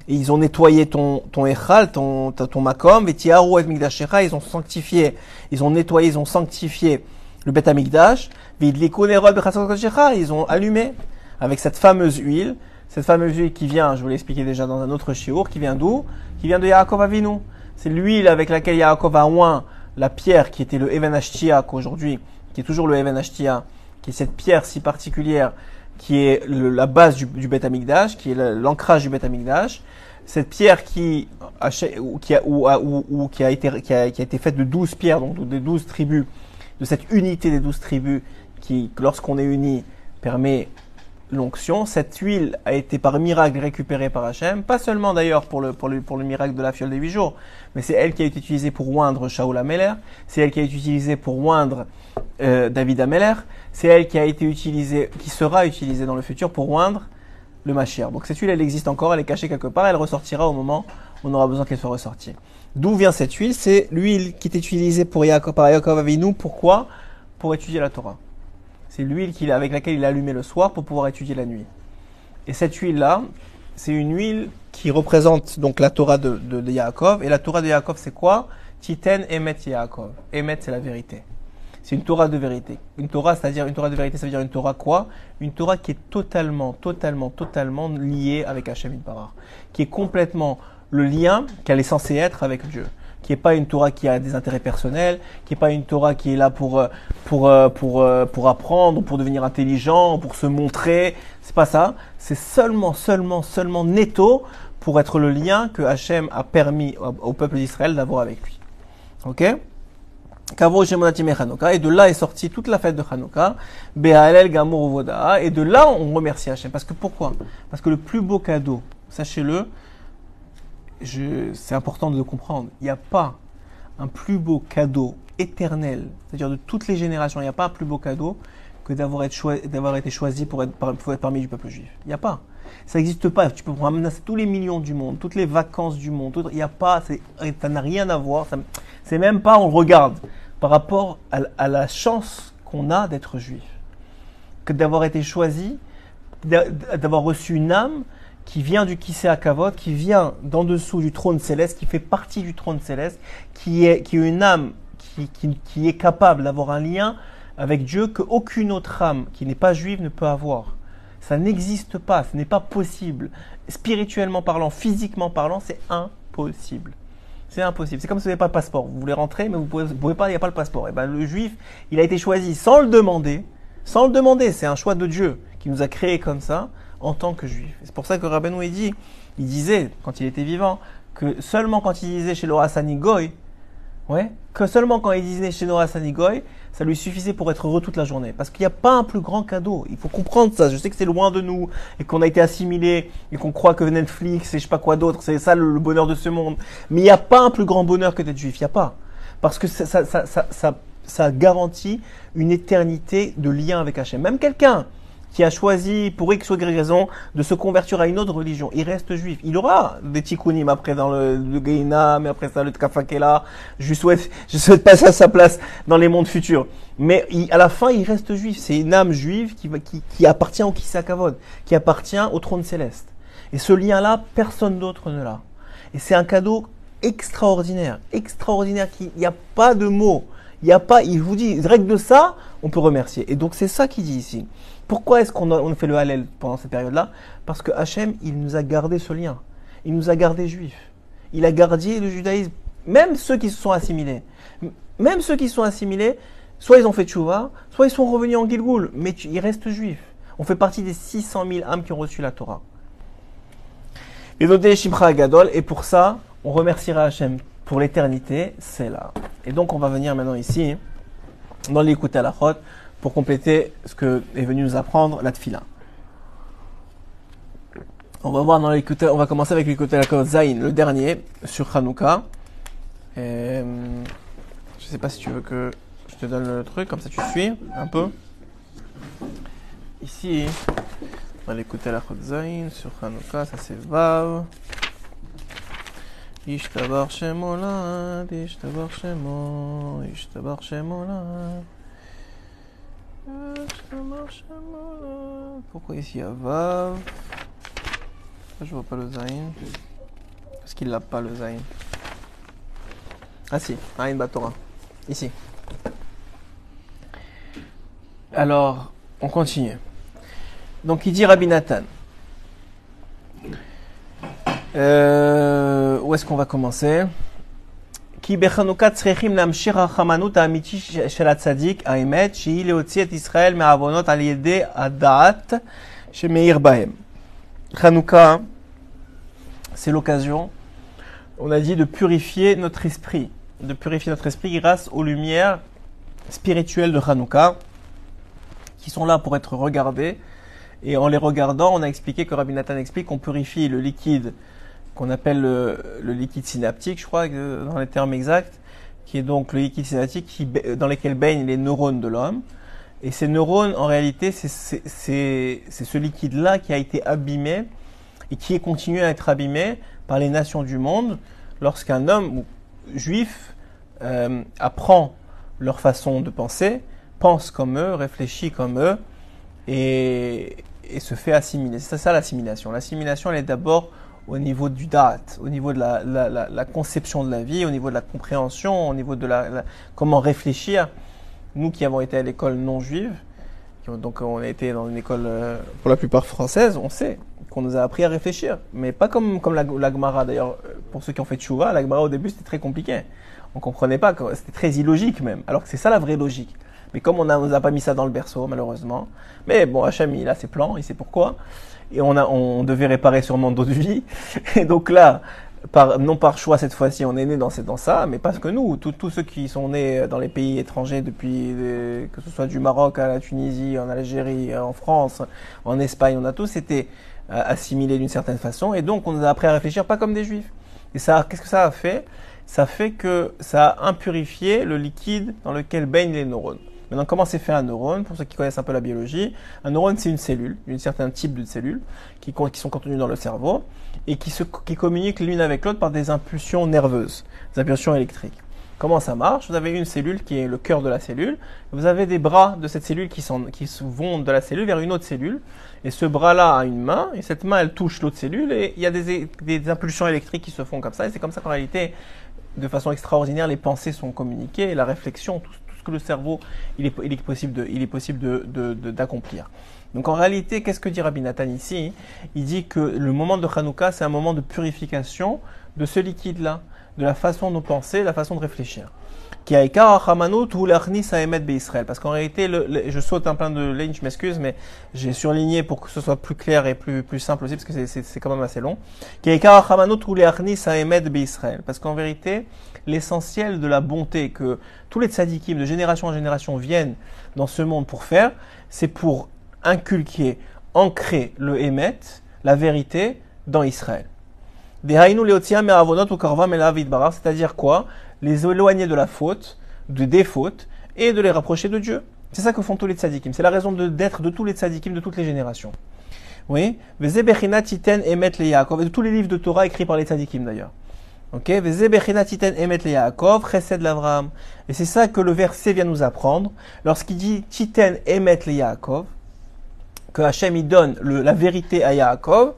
Et ils ont nettoyé ton ton echal, ton ton makom, et ils ont sanctifié, ils ont nettoyé, ils ont sanctifié le Bet Amikdash, ils ont allumé avec cette fameuse huile, cette fameuse huile qui vient, je vous l'ai expliqué déjà dans un autre chiour, qui vient d'où? Qui vient de Yaakov Avinu. C'est l'huile avec laquelle Yaakov a oint la pierre qui était le Even Ashtia, qu'aujourd'hui, qui est toujours le Even Ashtia, qui est cette pierre si particulière, qui est la base du, du Beth Amikdash, qui est l'ancrage du Beth Amikdash. Cette pierre qui, a, été, qui, a, qui a été faite de douze pierres, donc des douze tribus, de cette unité des douze tribus, qui, lorsqu'on est unis, permet l'onction. Cette huile a été par miracle récupérée par Hachem, pas seulement d'ailleurs pour le, pour, le, pour le miracle de la fiole des huit jours, mais c'est elle qui a été utilisée pour oindre Shaul Ameler, c'est elle qui a été utilisée pour oindre euh, David Ameler, c'est elle qui a été utilisée, qui sera utilisée dans le futur pour oindre le Mashiach. Donc cette huile, elle existe encore, elle est cachée quelque part, elle ressortira au moment où on aura besoin qu'elle soit ressortie. D'où vient cette huile C'est l'huile qui est utilisée pour Yaakov, par Yaakov Avinu. Pourquoi Pour étudier la Torah. C'est l'huile avec laquelle il a allumé le soir pour pouvoir étudier la nuit. Et cette huile-là, c'est une huile qui représente donc la Torah de, de, Yaakov. Et la Torah de Yaakov, c'est quoi Titen Emet Yaakov. Emet, c'est la vérité. C'est une Torah de vérité. Une Torah, c'est-à-dire une Torah de vérité, ça veut dire une Torah quoi Une Torah qui est totalement, totalement, totalement liée avec Hachem Barar. Qui est complètement le lien qu'elle est censée être avec Dieu qui n'est pas une Torah qui a des intérêts personnels, qui n'est pas une Torah qui est là pour, euh, pour, euh, pour, euh, pour apprendre, pour devenir intelligent, pour se montrer. C'est pas ça. C'est seulement, seulement, seulement netto pour être le lien que Hachem a permis au, peuple d'Israël d'avoir avec lui. Ok? Et de là est sortie toute la fête de Hanouka, et de là on remercie Hachem. Parce que pourquoi? Parce que le plus beau cadeau, sachez-le, c'est important de le comprendre. Il n'y a pas un plus beau cadeau éternel, c'est-à-dire de toutes les générations, il n'y a pas un plus beau cadeau que d'avoir été choisi pour être, parmi du peuple juif. Il n'y a pas. Ça n'existe pas. Tu peux ramener tous les millions du monde, toutes les vacances du monde. il n'y a pas. Ça n'a rien à voir. C'est même pas, on regarde par rapport à, à la chance qu'on a d'être juif. Que d'avoir été choisi, d'avoir reçu une âme qui vient du Kisé Akavot, qui vient d'en dessous du trône céleste, qui fait partie du trône céleste, qui est, qui une âme qui, qui, qui est capable d'avoir un lien avec Dieu qu'aucune autre âme qui n'est pas juive ne peut avoir. Ça n'existe pas, ce n'est pas possible. Spirituellement parlant, physiquement parlant, c'est impossible. C'est impossible. C'est comme si vous n'avez pas de passeport. Vous voulez rentrer, mais vous ne pouvez, pas, il n'y a pas le passeport. Et eh ben, le juif, il a été choisi sans le demander. Sans le demander, c'est un choix de Dieu qui nous a créés comme ça en tant que juif. C'est pour ça que Rabbeinu dit, il disait, quand il était vivant, que seulement quand il disait chez Sani Goy, ouais, que seulement quand il disait chez Sani Goy, ça lui suffisait pour être heureux toute la journée. Parce qu'il n'y a pas un plus grand cadeau. Il faut comprendre ça. Je sais que c'est loin de nous et qu'on a été assimilé et qu'on croit que Netflix et je sais pas quoi d'autre, c'est ça le, bonheur de ce monde. Mais il n'y a pas un plus grand bonheur que d'être juif. Il n'y a pas. Parce que ça, ça, ça, ça, ça garantit une éternité de lien avec Hachem. Même quelqu'un qui a choisi, pour X ou Y raison, de se convertir à une autre religion, il reste juif. Il aura des tikkunim après dans le, le mais après ça le tkafakela. Je souhaite, je souhaite passer à sa place dans les mondes futurs. Mais à la fin, il reste juif. C'est une âme juive qui, qui, qui appartient au Kisakavod, qui appartient au trône céleste. Et ce lien-là, personne d'autre ne l'a. Et c'est un cadeau extraordinaire, extraordinaire. Il n'y a pas de mots. Il n'y a pas, il vous dit, règle de ça, on peut remercier. Et donc c'est ça qu'il dit ici. Pourquoi est-ce qu'on fait le Hallel pendant cette période-là? Parce que Hachem, il nous a gardé ce lien. Il nous a gardé juifs. Il a gardé le judaïsme. Même ceux qui se sont assimilés. Même ceux qui sont assimilés, soit ils ont fait tchouva, soit ils sont revenus en Gilgoul, mais ils restent juifs. On fait partie des 600 000 âmes qui ont reçu la Torah. Et pour ça, on remerciera Hachem pour l'éternité, c'est là. Et donc on va venir maintenant ici, dans l'écoute à la chôte, pour compléter ce que est venu nous apprendre la tfila. On va voir dans l'écouteur, on va commencer avec l'écouteur la Zain, le dernier, sur Hanouka. Et, je sais pas si tu veux que je te donne le truc, comme ça tu suis un peu. Ici, on va l'écouter la Zain sur Hanouka, ça c'est Vav. Ishtabar Shemolad, Ishtabar Shemo, Ishtabar Shemolad. Pourquoi ici il y a Vav Je vois pas le Zain. Est-ce qu'il l'a pas le Zain Ah si, Ain Batora. Ici. Alors, on continue. Donc il dit Rabbi Nathan. Euh, où est-ce qu'on va commencer? כי בחנוכה צריכים להמשיך החמנות האמיתי של הצדיק, האמת, שהיא להוציא את ישראל מהעוונות על ידי הדעת שמאיר בהם. Hanouka, c'est l'occasion, on a dit, de purifier notre esprit, de purifier notre esprit grâce aux lumières spirituelles de Hanouka, qui sont là pour être regardées. Et en les regardant, on a expliqué que Rabbi Nathan explique qu'on purifie le liquide qu'on appelle le, liquide synaptique, je crois, dans les termes exacts, qui est donc le liquide synaptique dans lequel baignent les neurones de l'homme. Et ces neurones, en réalité, c'est ce liquide-là qui a été abîmé et qui est continué à être abîmé par les nations du monde lorsqu'un homme juif euh, apprend leur façon de penser, pense comme eux, réfléchit comme eux et se fait assimiler. C'est ça l'assimilation. L'assimilation, elle est d'abord au niveau du date, au niveau de la, la, la, conception de la vie, au niveau de la compréhension, au niveau de la, comment réfléchir. Nous qui avons été à l'école non juive, donc on a été dans une école euh, pour la plupart française, on sait qu'on nous a appris à réfléchir, mais pas comme comme la, la Gemara d'ailleurs. Pour ceux qui ont fait Tchouva, la Gemara au début c'était très compliqué. On comprenait pas, c'était très illogique même. Alors que c'est ça la vraie logique. Mais comme on ne nous a pas mis ça dans le berceau malheureusement, mais bon Hacham il a ses plans, il sait pourquoi et on, a, on devait réparer sûrement d'autres vies. Et donc là, par, non par choix cette fois-ci, on est né dans, dans ça, mais parce que nous, tous ceux qui sont nés dans les pays étrangers depuis, que ce soit du Maroc à la Tunisie, en Algérie, en France, en Espagne, on a tous été euh, assimilés d'une certaine façon, et donc on a appris à réfléchir pas comme des juifs. Et ça, qu'est-ce que ça a fait? Ça fait que ça a impurifié le liquide dans lequel baignent les neurones. Maintenant, comment c'est fait un neurone Pour ceux qui connaissent un peu la biologie, un neurone, c'est une cellule, un certain type de cellules qui, qui sont contenues dans le cerveau et qui, se, qui communiquent l'une avec l'autre par des impulsions nerveuses, des impulsions électriques. Comment ça marche? Vous avez une cellule qui est le cœur de la cellule. Vous avez des bras de cette cellule qui, sont, qui vont de la cellule vers une autre cellule. Et ce bras-là a une main, et cette main, elle touche l'autre cellule, et il y a des, des impulsions électriques qui se font comme ça. Et c'est comme ça qu'en réalité, de façon extraordinaire, les pensées sont communiquées, et la réflexion, tout, que le cerveau, il est, possible de, de, d'accomplir. Donc en réalité, qu'est-ce que dit Rabbi Nathan ici? Il dit que le moment de Hanouka, c'est un moment de purification de ce liquide-là, de la façon de penser, la façon de réfléchir. Parce qu'en réalité, je saute un plein de lignes, je m'excuse, mais j'ai surligné pour que ce soit plus clair et plus, plus simple aussi, parce que c'est quand même assez long. Parce qu'en vérité, l'essentiel de la bonté que tous les tzadikim de génération en génération viennent dans ce monde pour faire, c'est pour inculquer, ancrer le Emet, la vérité, dans Israël. C'est-à-dire quoi? Les éloigner de la faute, de des fautes, et de les rapprocher de Dieu. C'est ça que font tous les tzadikim. C'est la raison d'être de, tous les tzadikim de toutes les générations. Oui. Emet de tous les livres de Torah écrits par les tzadikim d'ailleurs. Ok, et c'est ça que le verset vient nous apprendre. Lorsqu'il dit Titen emet le Yaakov, que Hachem il donne le, la vérité à Yaakov,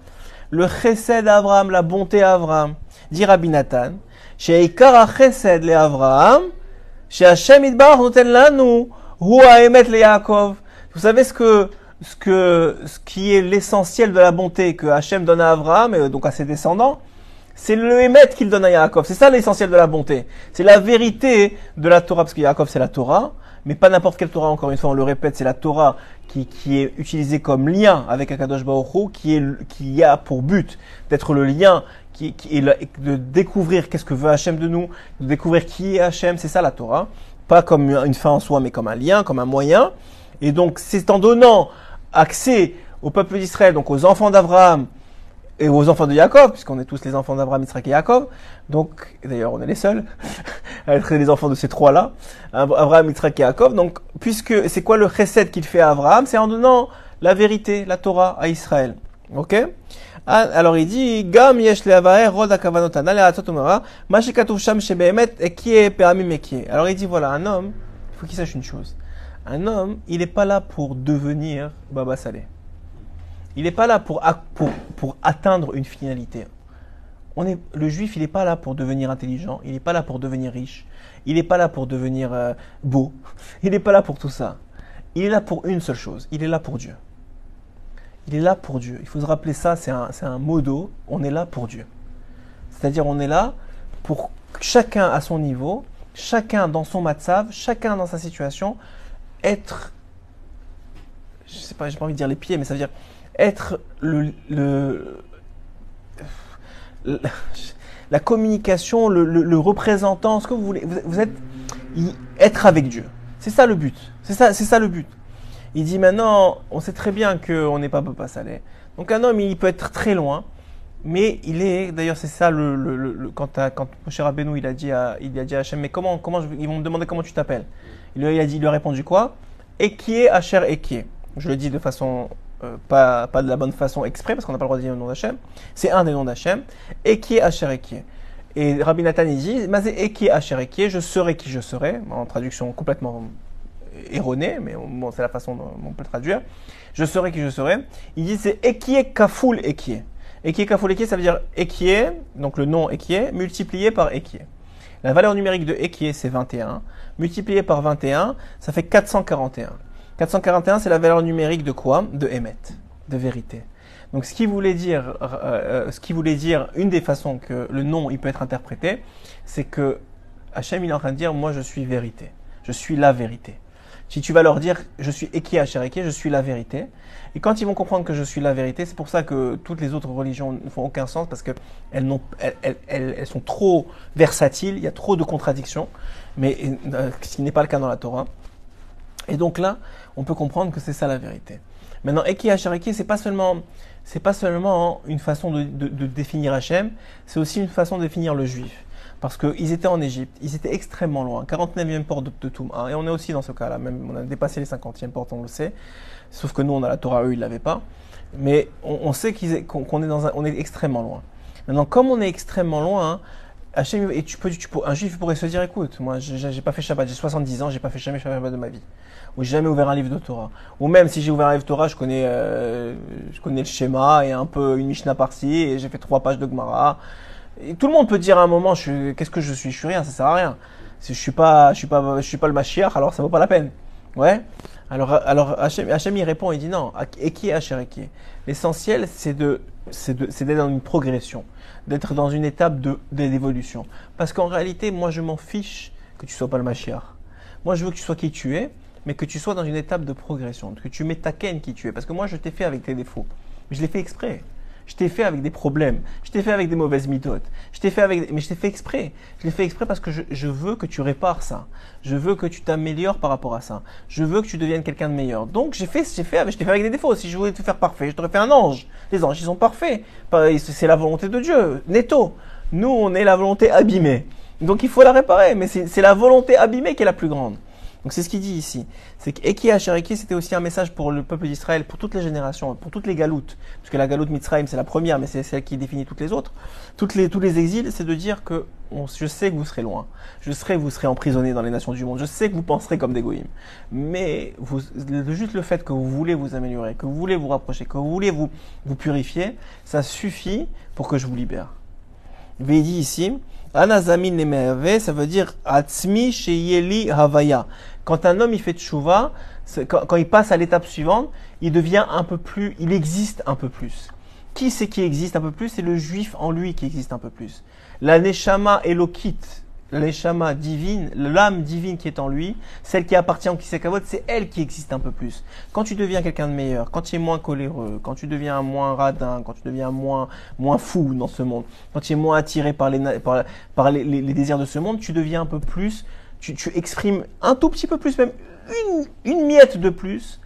le chesed Abraham, la bonté à dit Rabbi Nathan, Abraham, chez Hachem idbar noten lanu, hua emet le Yaakov. Vous savez ce que, ce que, ce qui est l'essentiel de la bonté que Hachem donne à Abraham, et donc à ses descendants, c'est le émet qu'il donne à Yaakov. C'est ça l'essentiel de la bonté. C'est la vérité de la Torah, parce que Yaakov c'est la Torah, mais pas n'importe quelle Torah, encore une fois, on le répète, c'est la Torah qui, qui est utilisée comme lien avec Akadosh Baruch qui, est, qui a pour but d'être le lien, de découvrir qu'est-ce que veut Hachem de nous, de découvrir qui est Hachem, c'est ça la Torah. Pas comme une fin en soi, mais comme un lien, comme un moyen. Et donc, c'est en donnant accès au peuple d'Israël, donc aux enfants d'Abraham, et aux enfants de Jacob, puisqu'on est tous les enfants d'Abraham, Israël et Jacob. Donc, d'ailleurs, on est les seuls à être les enfants de ces trois-là, Abraham, Israël et Jacob. Donc, puisque c'est quoi le chesed qu'il fait à Abraham? C'est en donnant la vérité, la Torah à Israël. Ok? Alors il dit, Gam yesh leavaer. Alors il dit, voilà, un homme, il faut qu'il sache une chose. Un homme, il n'est pas là pour devenir Baba Saleh. Il n'est pas là pour, pour, pour, atteindre une finalité. On est, le juif, il n'est pas là pour devenir intelligent, il n'est pas là pour devenir riche, il n'est pas là pour devenir euh, beau, il n'est pas là pour tout ça. Il est là pour une seule chose, il est là pour Dieu. Il est là pour Dieu. Il faut se rappeler ça, c'est un, un modo, on est là pour Dieu. C'est-à-dire on est là pour chacun à son niveau, chacun dans son matzav, chacun dans sa situation, être, je sais pas, j'ai pas envie de dire les pieds, mais ça veut dire être le, le, la communication, le, représentant, ce que vous voulez. Vous, êtes être avec Dieu. C'est ça le but. C'est ça le but. Il dit maintenant, on sait très bien qu'on n'est pas Papa Saleh. Donc un homme, il peut être très loin, mais il est. D'ailleurs, c'est ça le, quand, t'as- quand Moshe Rabbeinu, il a dit à, il à Hachem, mais comment, comment ils vont me demander comment tu t'appelles? Il lui a dit, il lui a répondu quoi? Est Hacher est Je le dis de façon euh, pas, de la bonne façon exprès, parce qu'on n'a pas le droit de dire le nom d'Hachem. C'est un des noms d'Hachem. Est Hacher est Et Rabbi Nathan, il dit, Mazé est Hacher est Je serai qui je serai. En traduction complètement erronée, mais bon, c'est la façon dont on peut le traduire. Je serai qui je serai. Il dit, c'est et qui est Kafoul et qui est. Et qui est Kafoul et qui est, ça veut dire est, donc le nom est, multiplié par est. La valeur numérique de est, c'est 21. Multiplié par 21, ça fait 441. 441, c'est la valeur numérique de quoi? De Emet, de vérité. Donc, ce qui voulait dire, euh, euh, ce qui voulait dire, une des façons que le nom il peut être interprété, c'est que Hachem il est en train de dire, moi je suis vérité, je suis la vérité. Si tu vas leur dire, je suis Eki Eki, je suis la vérité. Et quand ils vont comprendre que je suis la vérité, c'est pour ça que toutes les autres religions ne font aucun sens parce que elles, sont trop versatiles, il y a trop de contradictions, mais euh, ce qui n'est pas le cas dans la Torah. Et donc là, on peut comprendre que c'est ça la vérité. Maintenant, Eki Eki, c'est pas seulement, c'est pas seulement une façon de, de, de définir Hachem, c'est aussi une façon de définir le juif. Parce qu'ils étaient en Égypte, ils étaient extrêmement loin, 49e porte de, de Touma, et on est aussi dans ce cas-là, même on a dépassé les 50e portes, on le sait, sauf que nous on a la Torah, eux ils l'avaient pas, mais on, sait qu'on qu est est extrêmement loin. Maintenant, comme on est extrêmement loin, et tu peux, un juif pourrait se dire, écoute, moi j'ai pas fait Shabbat, j'ai 70 ans, j'ai pas fait jamais Shabbat de ma vie, ou j'ai jamais ouvert un livre de Torah, ou même si j'ai ouvert un livre de Torah, je connais, euh, je connais le schéma et un peu une Mishnah par-ci, et j'ai fait trois pages de Gemara. Et tout le monde peut dire à un moment, qu'est-ce que je suis? Je suis rien, ça sert à rien. Si je suis pas, je suis pas, je suis pas le Mashiach, alors ça vaut pas la peine. Ouais? Alors, alors Hachem, répond, il dit non. Et qui est et L'essentiel, c'est de, c'est d'être dans une progression, d'être dans une étape de, d'évolution. Parce qu'en réalité, moi, je m'en fiche que tu sois pas le Mashiach. Moi, je veux que tu sois qui tu es, mais que tu sois dans une étape de progression, que tu m'étaquennes qui tu es. Parce que moi, je t'ai fait avec tes défauts. Je l'ai fait exprès. Je t'ai fait avec des problèmes. Je t'ai fait avec des mauvaises méthodes. Je t'ai fait avec, mais je t'ai fait exprès. Je l'ai fait exprès parce que je, je, veux que tu répares ça. Je veux que tu t'améliores par rapport à ça. Je veux que tu deviennes quelqu'un de meilleur. Donc, j'ai fait, j'ai fait je t'ai fait avec des défauts. Si je voulais te faire parfait, je t'aurais fait un ange. Les anges, ils sont parfaits. C'est la volonté de Dieu. Netto. Nous, on est la volonté abîmée. Donc, il faut la réparer. Mais c'est la volonté abîmée qui est la plus grande. Donc c'est ce qu'il dit ici. C'est qu'Eki Eki, c'était aussi un message pour le peuple d'Israël, pour toutes les générations, pour toutes les galoutes. Parce que la galoute Mitzrayim, c'est la première, mais c'est celle qui définit toutes les autres. Tous les exils, c'est de dire que je sais que vous serez loin. Je sais que vous serez emprisonnés dans les nations du monde. Je sais que vous penserez comme des goïms. Mais juste le fait que vous voulez vous améliorer, que vous voulez vous rapprocher, que vous voulez vous, vous purifier, ça suffit pour que je vous libère. Il dit ici, Anazamin Nemerve, ça veut dire Atzmi Sheyeli Havaya. Quand un homme il fait quand, quand, il passe à l'étape suivante, il devient un peu plus, il existe un peu plus. Qui c'est qui existe un peu plus? C'est le juif en lui qui existe un peu plus. La Neshama Elokit, la Neshama divine, l'âme divine qui est en lui, celle qui appartient au Kisekavod, c'est elle qui existe un peu plus. Quand tu deviens quelqu'un de meilleur, quand tu es moins coléreux, quand tu deviens moins radin, quand tu deviens moins, moins fou dans ce monde, quand tu es moins attiré par les, par, les, les, les désirs de ce monde, tu deviens un peu plus tu, tu, exprimes un tout petit peu plus, même une, une miette de plus,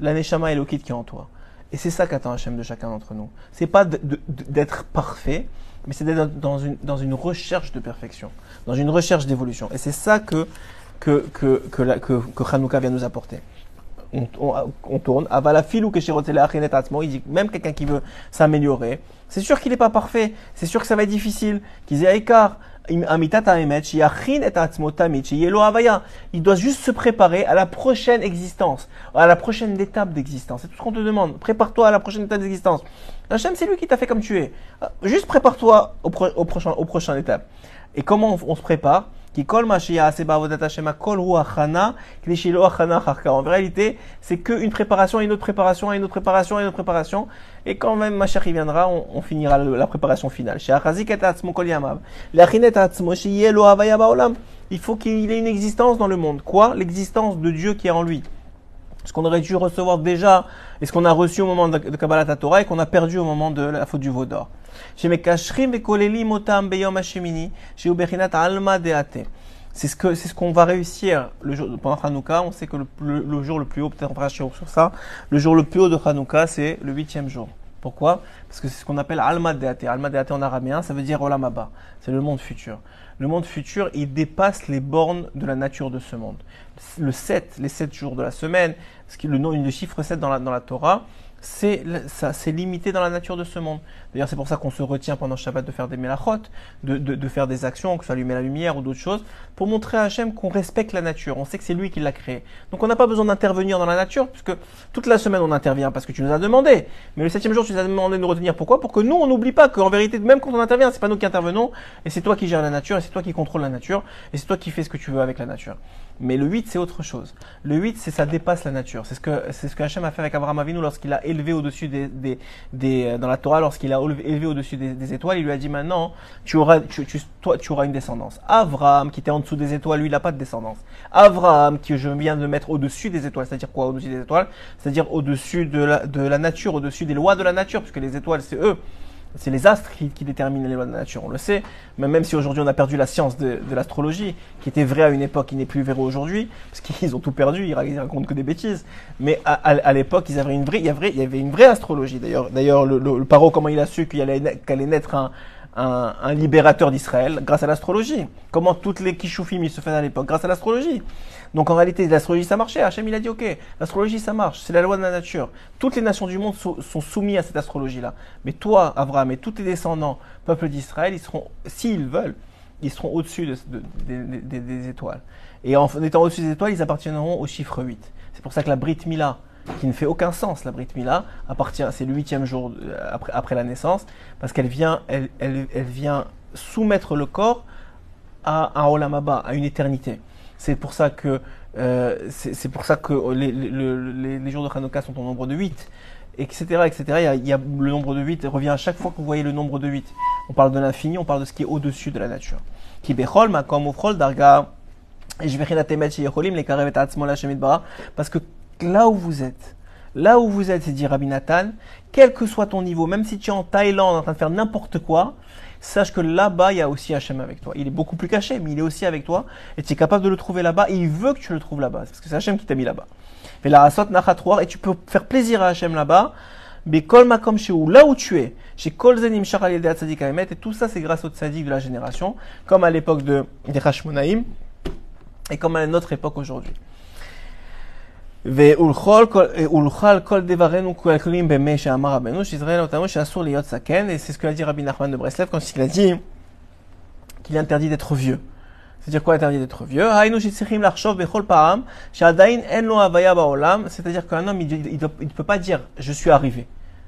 la Neshama qui est en toi. Et c'est ça qu'attend Hachem de chacun d'entre nous. C'est pas d'être parfait, mais c'est d'être dans une, dans une recherche de perfection, dans une recherche d'évolution. Et c'est ça que, que, que, que, la, que, que Hanouka vient nous apporter. On, on, on tourne. Avalafil ou il dit même quelqu'un qui veut s'améliorer, c'est sûr qu'il n'est pas parfait, c'est sûr que ça va être difficile, qu'ils aient écart. Il doit juste se préparer à la prochaine existence, à la prochaine étape d'existence. C'est tout ce qu'on te demande. Prépare-toi à la prochaine étape d'existence. Hachem, c'est lui qui t'a fait comme tu es. Juste prépare-toi au, prochain, au prochain étape. Et comment on, on, se prépare En réalité, c'est qu'une préparation, une autre préparation, une autre préparation, une autre préparation. Et quand même Mashiach viendra, on, finira la préparation finale. Il faut qu'il ait une existence dans le monde. Quoi? L'existence de Dieu qui est en lui ce qu'on aurait dû recevoir déjà et ce qu'on a reçu au moment de, Kabbalah Torah et qu'on a perdu au moment de la faute du veau d'or. C'est ce que c'est ce qu'on va réussir le jour pendant Hanouka. On sait que le, jour le plus haut, peut-être on fera sur ça, le jour le plus haut de Hanouka, c'est le huitième jour. Pourquoi? Parce que c'est ce qu'on appelle Alma Deate. Alma Deate en arabien, ça veut dire Olamaba. C'est le monde futur. Le monde futur, il dépasse les bornes de la nature de ce monde. Le 7, les 7 jours de la semaine, ce qui le, nom, le chiffre 7 dans la, dans la Torah, c'est limité dans la nature de ce monde. D'ailleurs, c'est pour ça qu'on se retient pendant Shabbat de faire des melachot, de, de, faire des actions, que ce soit allumer la lumière ou d'autres choses, pour montrer à Hachem qu'on respecte la nature. On sait que c'est lui qui l'a créé. Donc on n'a pas besoin d'intervenir dans la nature, puisque toute la semaine on intervient parce que tu nous as demandé. Mais le septième jour, tu nous as demandé de nous retenir. Pourquoi? Pour que nous, on n'oublie pas qu'en vérité, même quand on intervient, c'est pas nous qui intervenons, et c'est toi qui gères la nature, et c'est toi qui contrôle la nature, et c'est toi qui fais ce que tu veux avec la nature. Mais le 8, c'est autre chose. Le 8, c'est ça dépasse la nature. C'est ce que c'est ce Hachem a fait avec Abraham Avinu lorsqu'il a élevé au-dessus des, des, des, euh, dans la Torah, lorsqu'il a élevé au-dessus des, étoiles, il lui a dit maintenant, tu auras, toi, tu auras une descendance. Abraham, qui était en dessous des étoiles, lui, il n'a pas de descendance. Abraham, qui je viens de mettre au-dessus des étoiles, c'est-à-dire quoi au-dessus des étoiles? C'est-à-dire au-dessus de la, de la nature, au-dessus des lois de la nature, puisque les étoiles, c'est eux c'est les astres qui, déterminent les lois de la nature, on le sait. Mais même si aujourd'hui on a perdu la science de, l'astrologie, qui était vraie à une époque, qui n'est plus vraie aujourd'hui, parce qu'ils ont tout perdu, ils racontent que des bêtises. Mais à, l'époque, ils avaient une vraie, il y avait, une vraie astrologie. D'ailleurs, d'ailleurs, le, le, paro, comment il a su qu'il allait, qu'allait naître un, un, libérateur d'Israël grâce à l'astrologie. Comment toutes les kishoufim se faisaient à l'époque Grâce à l'astrologie. Donc en réalité, l'astrologie ça marchait. Hachem il a dit ok, l'astrologie ça marche, c'est la loi de la nature. Toutes les nations du monde sont, soumises à cette astrologie-là. Mais toi, Abraham, et tous tes descendants, peuple d'Israël, ils seront, s'ils veulent, ils seront au-dessus des étoiles. Et en étant au-dessus des étoiles, ils appartiendront au chiffre 8. C'est pour ça que la Brit Mila, qui ne fait aucun sens, la Brit Mila, appartient, c'est le huitième jour après, après, la naissance, parce qu'elle vient, elle, elle, elle, vient soumettre le corps à un olamaba, à une éternité. C'est pour ça que, euh, c'est pour ça que les, les, jours de Hanouka sont au nombre de 8, etc., etc. Il y, a, le nombre de 8 revient à chaque fois que vous voyez le nombre de 8. On parle de l'infini, on parle de ce qui est au-dessus de la nature. parce que là où vous êtes, là où vous êtes, c'est dit Rabbi Nathan, quel que soit ton niveau, même si tu es en Thaïlande en train de faire n'importe quoi, sache que là-bas, il y a aussi Hachem avec toi. Il est beaucoup plus caché, mais il est aussi avec toi, et tu es capable de le trouver là-bas, et il veut que tu le trouves là-bas, parce que c'est Hachem qui t'a mis là-bas. Et la et tu peux faire plaisir à Hachem là-bas, mais kol makom chez là où tu es, chez kol zenim et tout ça c'est grâce au tzadik de la génération, comme à l'époque de, des et comme à notre époque aujourd'hui. Et c'est ce que a dit Rabbi Nachman de Breslev quand il a dit qu'il est interdit d'être vieux. C'est-à-dire quoi interdit d'être vieux C'est-à-dire qu'un homme, il ne peut pas dire « je suis arrivé ».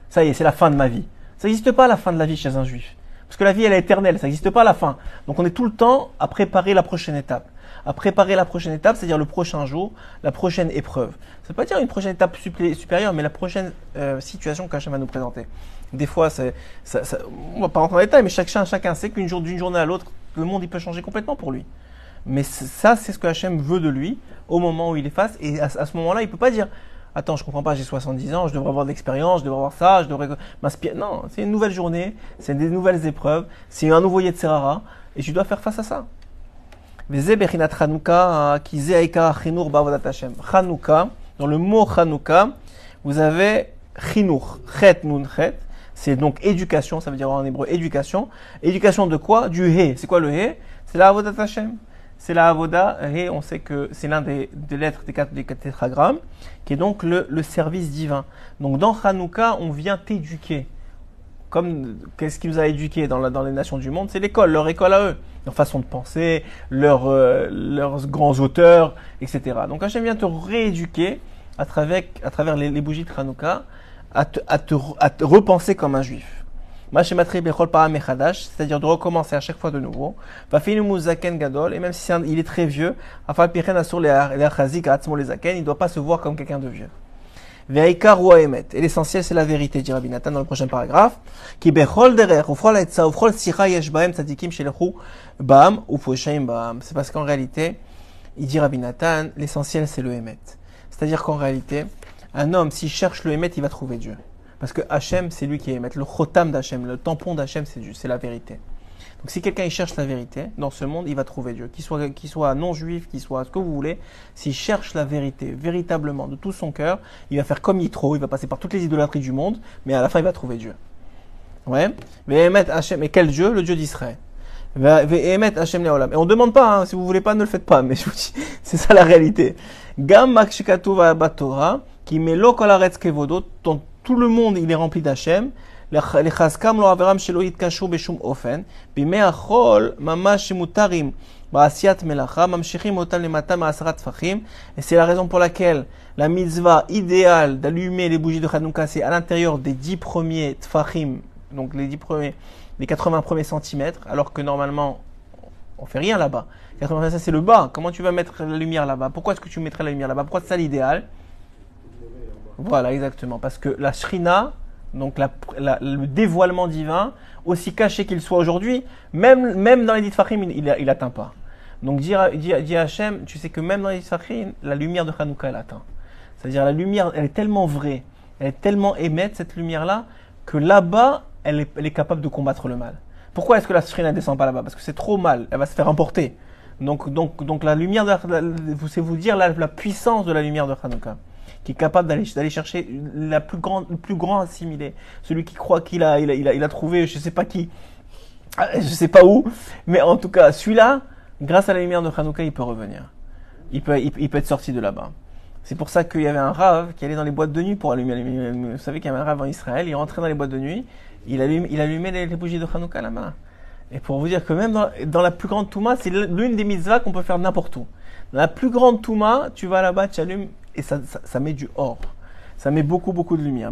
Ça y est, c'est la fin de ma vie. Ça n'existe pas la fin de la vie chez un juif. Parce que la vie, elle est éternelle, ça n'existe pas la fin. Donc on est tout le temps à préparer la prochaine étape à préparer la prochaine étape, c'est-à-dire le prochain jour, la prochaine épreuve. Ça ne veut pas dire une prochaine étape supérieure, mais la prochaine euh, situation qu'Hachem va nous présenter. Des fois, on va pas rentrer en détail, mais chacun, chacun sait qu'une jour, d'une journée à l'autre, le monde il peut changer complètement pour lui. Mais ça, c'est ce que Hachem veut de lui au moment où il est face. Et à, ce moment-là, il peut pas dire Attends, je comprends pas, j'ai 70 ans, je devrais avoir de l'expérience, je devrais avoir ça, je devrais. Non, c'est une nouvelle journée, c'est des nouvelles épreuves, c'est un nouveau Yetzerara, et tu dois faire face à ça. Chanukah, dans le mot Chanukah, vous avez Chinur, Chet Nun Chet, c'est donc éducation, ça veut dire en hébreu éducation. Éducation de quoi? Du He. C'est quoi le He? C'est la Avodat Hashem. C'est la Avoda, He, on sait que c'est l'un des, lettres des quatre, des tétragrammes, qui est donc le, le service divin. Donc dans Chanukah, on vient t'éduquer comme qu'est-ce qui nous a éduqués dans, les nations du monde, c'est l'école, leur école à eux, leur façon de penser, euh, leurs grands auteurs, etc. Donc Hachem vient te rééduquer à travers, les, bougies de Hanouka, à te, à, te, à te, repenser comme un juif. c'est-à-dire de recommencer à chaque fois de nouveau. gadol, et même si il est très vieux, il ne doit pas se voir comme quelqu'un de vieux. Et l'essentiel, c'est la vérité, dit Rabbi Nathan dans le prochain paragraphe. C'est parce qu'en réalité, il dit Rabbi Nathan, l'essentiel, c'est le Emet. C'est-à-dire qu'en réalité, un homme, s'il cherche le Emet, il va trouver Dieu. Parce que Hachem, c'est lui qui est Emet. Le chotam d'Hachem, le tampon d'Hachem, c'est c'est la vérité. Donc si quelqu'un cherche la vérité dans ce monde, il va trouver Dieu. Qu'il soit, non-juif, qu'il soit ce que vous voulez, s'il cherche la vérité véritablement de tout son cœur, il va faire comme Yitro, il va passer par toutes les idolâtries du monde, mais à la fin il va trouver Dieu. Ouais. Mais quel Dieu? Le Dieu d'Israël. Et on ne demande pas, hein, si vous voulez pas, ne le faites pas, mais je vous dis, c'est ça la réalité. Gam qui met kevodo, tout le monde il est rempli d'Hachem, לחזקם לא עבירם שלא יתקשרו בשום אופן, בימי החול ממש שמותרים בעשיית מלאכה, ממשיכים אותם למטה מעשרה טפחים, et c'est la raison pour laquelle la mitzvah idéale d'allumer les bougies de Hanouka, c'est à l'intérieur des 10 premiers tfachim, donc les 10 premiers, les 80 premiers centimètres, alors que normalement, on fait rien là-bas. 80 ça c'est le bas. Comment tu vas mettre la lumière là-bas Pourquoi est-ce que tu mettrais la lumière là-bas Pourquoi c'est ça l'idéal Voilà, exactement. Parce que la shrina, donc le dévoilement divin, aussi caché qu'il soit aujourd'hui, même, même dans les Fahim, il n'atteint pas. Donc dit, dit, Hachem, tu sais que même dans les Fahim, la lumière de Hanouka, elle atteint. C'est-à-dire la lumière, elle est tellement vraie, elle est tellement émette, cette lumière-là, que là-bas, elle est, capable de combattre le mal. Pourquoi est-ce que la Shrina ne descend pas là-bas? Parce que c'est trop mal, elle va se faire emporter. Donc, donc, donc la lumière, c'est vous dire la, la, puissance de la lumière de Hanouka qui est capable d'aller chercher la plus grande, le plus grand assimilé, celui qui croit qu'il a trouvé je sais pas qui, je sais pas où, mais en tout cas celui-là, grâce à la lumière de Hanouka, il peut revenir, il peut être sorti de là-bas. C'est pour ça qu'il y avait un rave qui allait dans les boîtes de nuit pour allumer. Vous savez qu'il y avait un rave en Israël, il rentrait dans les boîtes de nuit, il allumait, les, bougies de Hanouka main. Et pour vous dire que même dans, dans la plus grande Touma, c'est l'une des mitzvahs qu'on peut faire n'importe où. Dans la plus grande Touma, tu vas là-bas, tu allumes et ça, ça, met du or. Ça met beaucoup, beaucoup de lumière.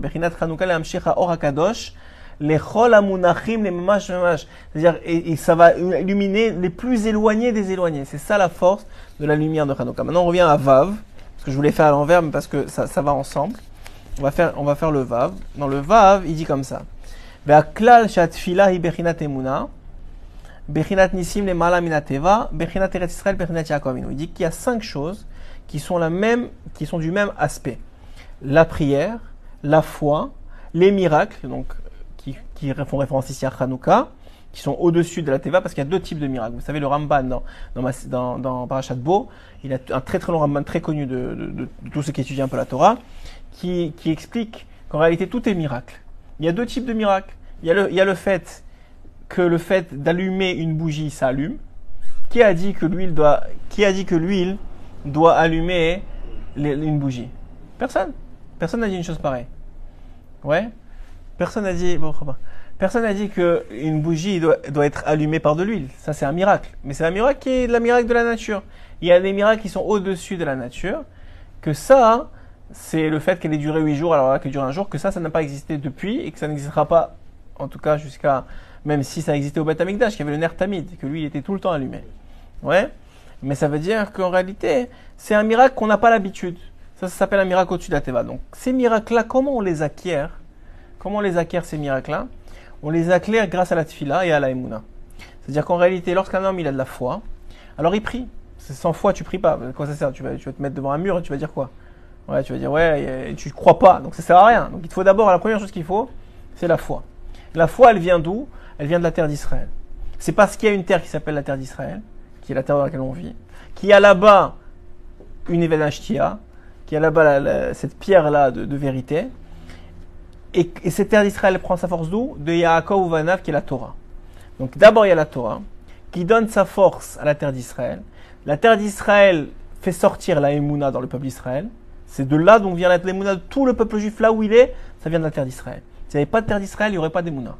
C'est-à-dire, et, ça va illuminer les plus éloignés des éloignés. C'est ça la force de la lumière de Chanukah. Maintenant, on revient à Vav, parce que je voulais faire à l'envers, mais parce que ça, ça va ensemble. On va faire, on va faire le Vav. Dans le Vav, il dit comme ça. Il dit qu'il y a cinq choses qui sont, la même, qui sont du même aspect. La prière, la foi, les miracles, donc, qui, font référence ici à Hanouka, qui sont au-dessus de la Teva, parce qu'il y a deux types de miracles. Vous savez, le Ramban dans, dans, dans, Parashat Bo, il a un très très long Ramban très connu de, de, de, tous ceux qui étudient un peu la Torah, qui, qui explique qu'en réalité tout est miracle. Il y a deux types de miracles. Il y a le, il y a le fait que le fait d'allumer une bougie, ça allume. Qui a dit que l'huile doit, qui a dit que l'huile doit allumer une bougie Personne. Personne n'a dit une chose pareille. Ouais Personne n'a dit... Bon, personne n'a dit qu'une bougie doit, être allumée par de l'huile. Ça, c'est un miracle. Mais c'est un miracle qui est la miracle de la nature. Il y a des miracles qui sont au-dessus de la nature. Que ça, c'est le fait qu'elle ait duré huit jours, alors là, qu'elle dure un jour, que ça, ça n'a pas existé depuis et que ça n'existera pas, en tout cas, jusqu'à, même si ça existait au Beth Amikdash, qu'il y avait le nerf tamid, que lui, il était tout le temps allumé. Ouais mais ça veut dire qu'en réalité, c'est un miracle qu'on n'a pas l'habitude. Ça, ça s'appelle un miracle au-dessus de la Teva. Donc, ces miracles-là, comment on les acquiert Comment on les acquiert, ces miracles-là On les acquiert grâce à la Tfila et à la Emouna. C'est-à-dire qu'en réalité, lorsqu'un homme il a de la foi, alors il prie. Sans foi, tu pries pas. Quoi ça sert tu vas, tu vas te mettre devant un mur et tu vas dire quoi Ouais, tu vas dire ouais, tu crois pas. Donc ça sert à rien. Donc il te faut d'abord, la première chose qu'il faut, c'est la foi. La foi, elle vient d'où? Elle vient de la terre d'Israël. C'est parce qu'il y a une terre qui s'appelle la terre d'Israël qui est la terre dans laquelle on vit, qui a là-bas une Evenashtia, qui a là-bas cette pierre-là de, vérité, et, cette terre d'Israël prend sa force d'où? De Yaakov ou Vanav, qui est la Torah. Donc d'abord il y a la Torah, qui donne sa force à la terre d'Israël. La terre d'Israël fait sortir la Emouna dans le peuple d'Israël. C'est de là dont vient la de tout le peuple juif, là où il est, ça vient de la terre d'Israël. S'il n'y avait pas de terre d'Israël, il n'y aurait pas d'Emouna.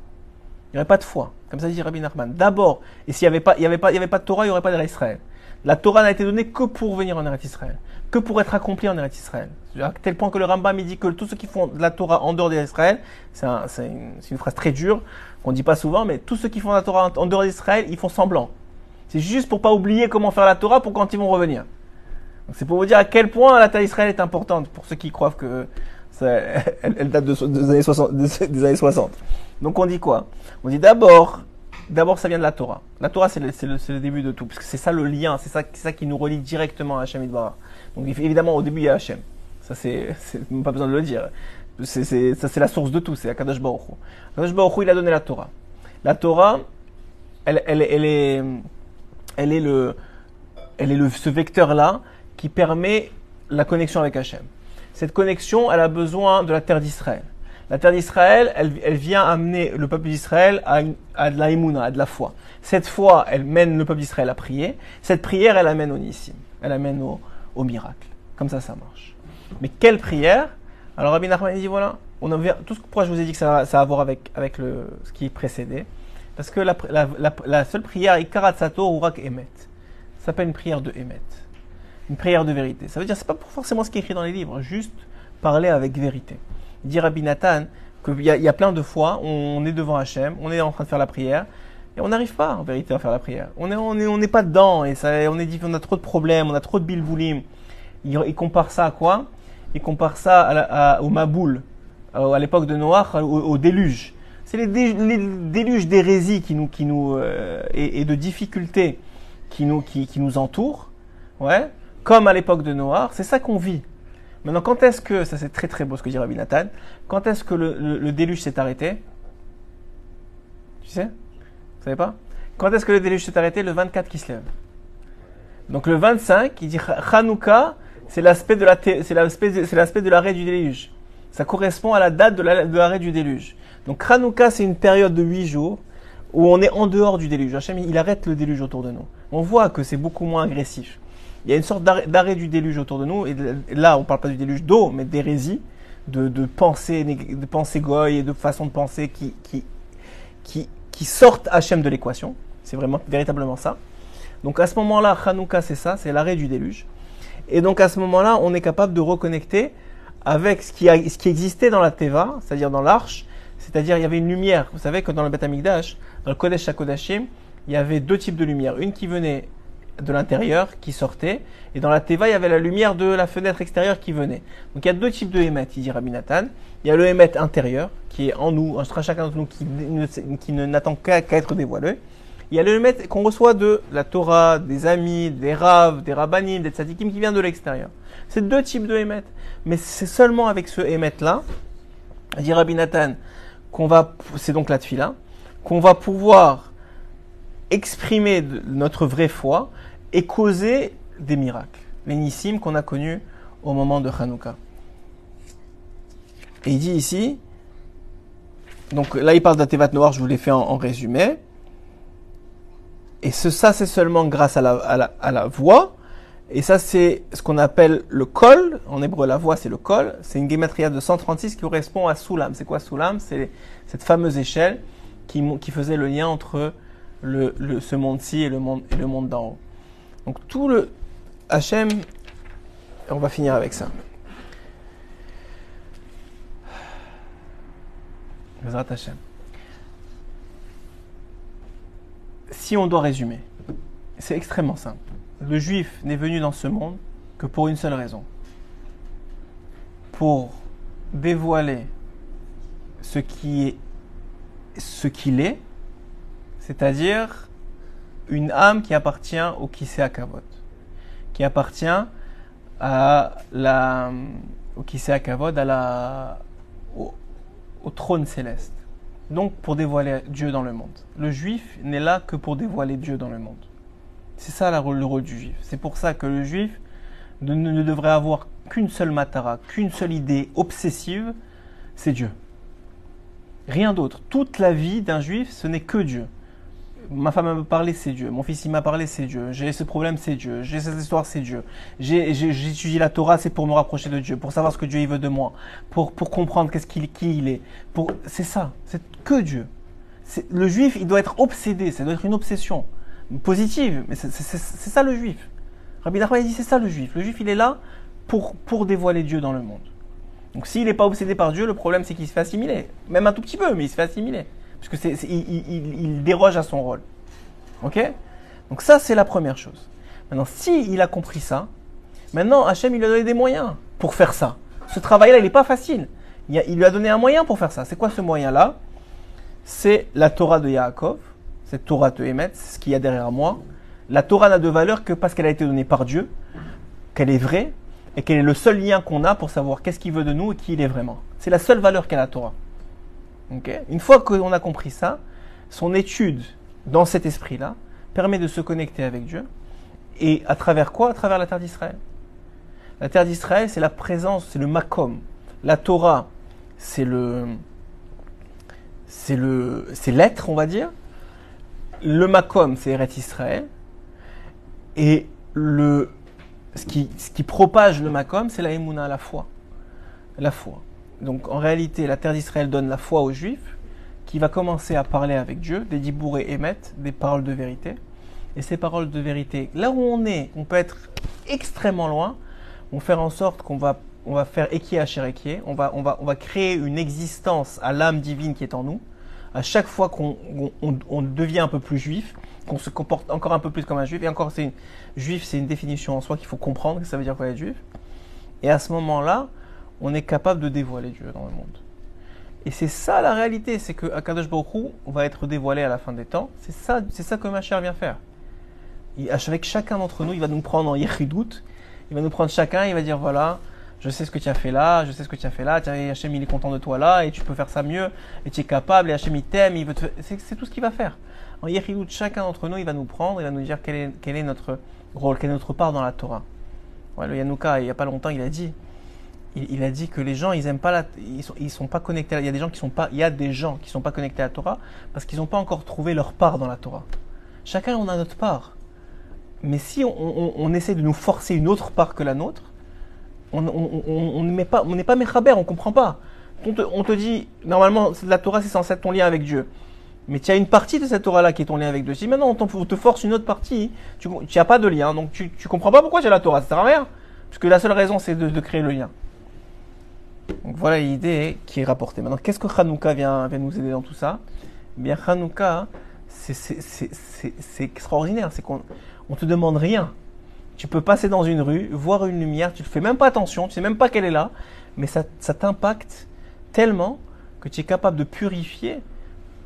Il n'y aurait pas de foi. Comme ça dit Rabbi Nachman. D'abord, et s'il n'y avait, pas, il y avait, pas, il y avait pas de Torah, il n'y aurait pas d'Israël. La Torah n'a été donnée que pour venir en Eretz Israël, que pour être accomplie en Eretz Israël. À tel point que le Rambam dit que tous ceux qui font de la Torah en dehors d'Israël, c'est une, une, phrase très dure, qu'on dit pas souvent, mais tous ceux qui font la Torah en dehors d'Israël, ils font semblant. C'est juste pour pas oublier comment faire la Torah pour quand ils vont revenir. C'est pour vous dire à quel point la taille d'Israël est importante pour ceux qui croient que ça, elle, date de, des, années 60, des, années 60. Donc on dit quoi? On dit d'abord, d'abord ça vient de la Torah. La Torah c'est le, début de tout, parce que c'est ça le lien, c'est ça, qui nous relie directement à Hachem Idbar. Donc évidemment au début il y a Hachem. Ça c'est, pas besoin de le dire. Ça c'est la source de tout, c'est Akadosh Baruch Hu. Akadosh Baruch il a donné la Torah. La Torah, elle est, elle est le, elle est le, ce vecteur là qui permet la connexion avec Hachem. Cette connexion, elle a besoin de la terre d'Israël. La terre d'Israël, elle, elle, vient amener le peuple d'Israël à, de la à de la foi. Cette foi, elle mène le peuple d'Israël à prier. Cette prière, elle amène au nissim. Elle amène au, au miracle. Comme ça, ça marche. Mais quelle prière? Alors Rabbi Nachman dit voilà, on a, tout ce, pourquoi je vous ai dit que ça, ça a à voir avec, avec le, ce qui précédait Parce que la, la seule prière, Ikarat Sato Urak Emet, ça s'appelle une prière de Emet une prière de vérité. Ça veut dire, c'est pas forcément ce qui est écrit dans les livres, juste parler avec vérité. Dit Rabbi Nathan qu'il y, y, a plein de fois, on est devant Hachem, on est en train de faire la prière, et on n'arrive pas en vérité à faire la prière. On n'est on est, on pas dedans, et ça, on est dit on a trop de problèmes, on a trop de bilboulim. Il, il compare ça à quoi? Il compare ça au Maboul, à l'époque de Noach, au, déluge. C'est les, dé, déluges d'hérésie qui nous, qui nous, euh, et, de difficultés qui nous, qui, qui nous entourent. Ouais comme à l'époque de Noir, c'est ça qu'on vit. Maintenant, quand est-ce que, ça c'est très très beau ce que dit Rabbi Nathan, quand est-ce que le, déluge s'est arrêté? Tu sais? Vous savez pas? Quand est-ce que le déluge s'est arrêté? Le 24 qui se lève. Donc le 25, il dit Hanouka, c'est l'aspect de la, c'est l'aspect, c'est l'aspect de l'arrêt du déluge. Ça correspond à la date de l'arrêt du déluge. Donc Hanouka, c'est une période de 8 jours où on est en dehors du déluge. Hachem, il arrête le déluge autour de nous. On voit que c'est beaucoup moins agressif il y a une sorte d'arrêt du déluge autour de nous. Et là, on ne parle pas du déluge d'eau, mais d'hérésie, de, de pensée, de pensée goy et de façon de penser qui, qui, qui, sortent Hachem de l'équation. C'est vraiment véritablement ça. Donc à ce moment-là, Hanouka, c'est ça, c'est l'arrêt du déluge. Et donc à ce moment-là, on est capable de reconnecter avec ce qui, ce qui existait dans la Teva, c'est-à-dire dans l'arche, c'est-à-dire il y avait une lumière. Vous savez que dans le Beth Amikdash, dans le Kodesh HaKodashim, il y avait deux types de lumière. Une qui venait de l'intérieur qui sortait, et dans la Teva, il y avait la lumière de la fenêtre extérieure qui venait. Donc il y a deux types de Hémet, il dit Rabbi Nathan. Il y a le Hémet intérieur, qui est en nous, en chacun d'entre nous, qui, qui n'attend qu'à être dévoilé. Il y a le Hémet qu'on reçoit de la Torah, des amis, des raves, des rabbanim, des tzadikim, qui vient de l'extérieur. C'est deux types de Hémet. Mais c'est seulement avec ce Hémet-là, dit Rabbi Nathan, qu'on va, c'est donc la qu'on va pouvoir exprimer notre vraie foi et causer des miracles, les qu'on a connus au moment de Hanouka. Et il dit ici, donc là il parle d'Atevat Noir, je vous l'ai fait en, résumé, et ce, ça c'est seulement grâce à la, voix, et ça c'est ce qu'on appelle le kol, en hébreu la voix c'est le kol, c'est une gématria de 136 qui correspond à Soulam. C'est quoi Soulam? C'est cette fameuse échelle qui, faisait le lien entre ce monde-ci et le monde d'en haut. Donc tout le Hachem, on va finir avec ça. Hachem. Si on doit résumer, c'est extrêmement simple. Le juif n'est venu dans ce monde que pour une seule raison. Pour dévoiler ce qui est ce qu'il est, c'est-à-dire une âme qui appartient au Kisei Kavod, qui appartient à la, au Kisei Kavod, à la, au, trône céleste. Donc pour dévoiler Dieu dans le monde. Le juif n'est là que pour dévoiler Dieu dans le monde. C'est ça le rôle du juif. C'est pour ça que le juif ne, ne devrait avoir qu'une seule matara, qu'une seule idée obsessive, c'est Dieu. Rien d'autre. Toute la vie d'un juif, ce n'est que Dieu ma femme m'a parlé, c'est Dieu. Mon fils, il m'a parlé, c'est Dieu. J'ai ce problème, c'est Dieu. J'ai cette histoire, c'est Dieu. J'étudie la Torah, c'est pour me rapprocher de Dieu, pour savoir ce que Dieu veut de moi, pour, comprendre qu'est-ce qu'il, qui il est. C'est ça. C'est que Dieu. Le juif, il doit être obsédé. Ça doit être une obsession positive. Mais c'est ça le juif. Rabbi Nachman il dit c'est ça le juif. Le juif il est là pour, pour dévoiler Dieu dans le monde. Donc s'il n'est pas obsédé par Dieu, le problème c'est qu'il se fait assimiler. Même un tout petit peu, mais il se fait assimiler. Parce que c'est, c'est- il, déroge à son rôle. Ok? Donc ça c'est la première chose. Maintenant, si il a compris ça, maintenant Hachem il lui a donné des moyens pour faire ça. Ce travail-là il n'est pas facile. Il, il lui a donné un moyen pour faire ça. C'est quoi ce moyen-là? C'est la Torah de Yaakov. Cette Torah émet, c'est ce qu'il y a derrière moi. La Torah n'a de valeur que parce qu'elle a été donnée par Dieu, qu'elle est vraie et qu'elle est le seul lien qu'on a pour savoir qu'est-ce qu'il veut de nous et qui il est vraiment. C'est la seule valeur qu'a la Torah. Une fois qu'on a compris ça, son étude dans cet esprit-là permet de se connecter avec Dieu. Et à travers quoi? À travers la terre d'Israël. La terre d'Israël, c'est la présence, c'est le makom. La Torah, c'est le, c'est le, c'est l'être, on va dire. Le makom, c'est Eret Israël. Et le, ce qui, ce qui propage le makom, c'est la émouna, la foi. La foi. Donc en réalité, la terre d'Israël donne la foi aux Juifs, qui va commencer à parler avec Dieu, des dibourés émettent, des paroles de vérité. Et ces paroles de vérité, là où on est, on peut être extrêmement loin, vont faire en sorte qu'on va, on va faire équier à on va, on, va, on va créer une existence à l'âme divine qui est en nous. À chaque fois qu'on on, on- on devient un peu plus juif, qu'on se comporte encore un peu plus comme un juif, et encore, c'est juif, c'est une définition en soi qu'il faut comprendre, que ça veut dire quoi être juif. Et à ce moment-là, on est capable de dévoiler Dieu dans le monde. Et c'est ça la réalité, c'est que Akadosh Baruch va être dévoilé à la fin des temps. C'est ça, c'est ça que Machar vient faire. Il- avec chacun d'entre nous, il va nous prendre en Yechidout, il va nous prendre chacun, il va dire voilà, je sais ce que tu as fait là, je sais ce que tu as fait là, tiens, Hachem il est content de toi là, et tu peux faire ça mieux, et tu es capable, et Hachem il t'aime, il veut c'est, tout ce qu'il va faire. En Yechidout, chacun d'entre nous, il va nous prendre, il va nous dire quel est, notre rôle, quelle est notre part dans la Torah. Le Yanouka, il n'y a pas longtemps, il a dit, il, a dit que les gens, ils aiment pas la, ils sont, pas connectés. Il y a des gens qui sont pas, il y a des gens qui sont pas connectés à la Torah parce qu'ils n'ont pas encore trouvé leur part dans la Torah. Chacun on a notre part. Mais si on, essaie de nous forcer une autre part que la nôtre, on on- on- on ne met pas, on n'est pas méchaber, on comprend pas. On te, dit, normalement, la Torah c'est censé être ton lien avec Dieu. Mais tu as une partie de cette Torah-là qui est ton lien avec Dieu. Si maintenant on, te force une autre partie, tu n'as pas de lien, donc tu, tu comprends pas pourquoi j'ai la Torah, ça sert à rien. Parce que la seule raison c'est de créer le lien. Donc voilà l'idée qui est rapportée. Maintenant, qu'est-ce que Hanouka vient, vient nous aider dans tout ça? Eh bien, Hanouka, c'est- extraordinaire. C'est qu'on on te demande rien. Tu peux passer dans une rue, voir une lumière, tu ne fais même pas attention, tu sais même pas qu'elle est là, mais ça, ça t'impacte tellement que tu es capable de purifier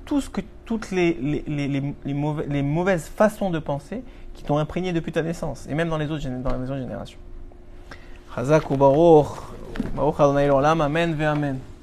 tout ce que, toutes les, les, les, les, les mauvais- les mauvaises façons de penser qui t'ont imprégné depuis ta naissance, et même dans les autres, dans les autres générations. Chazak ou Baruch, Baruch Adonai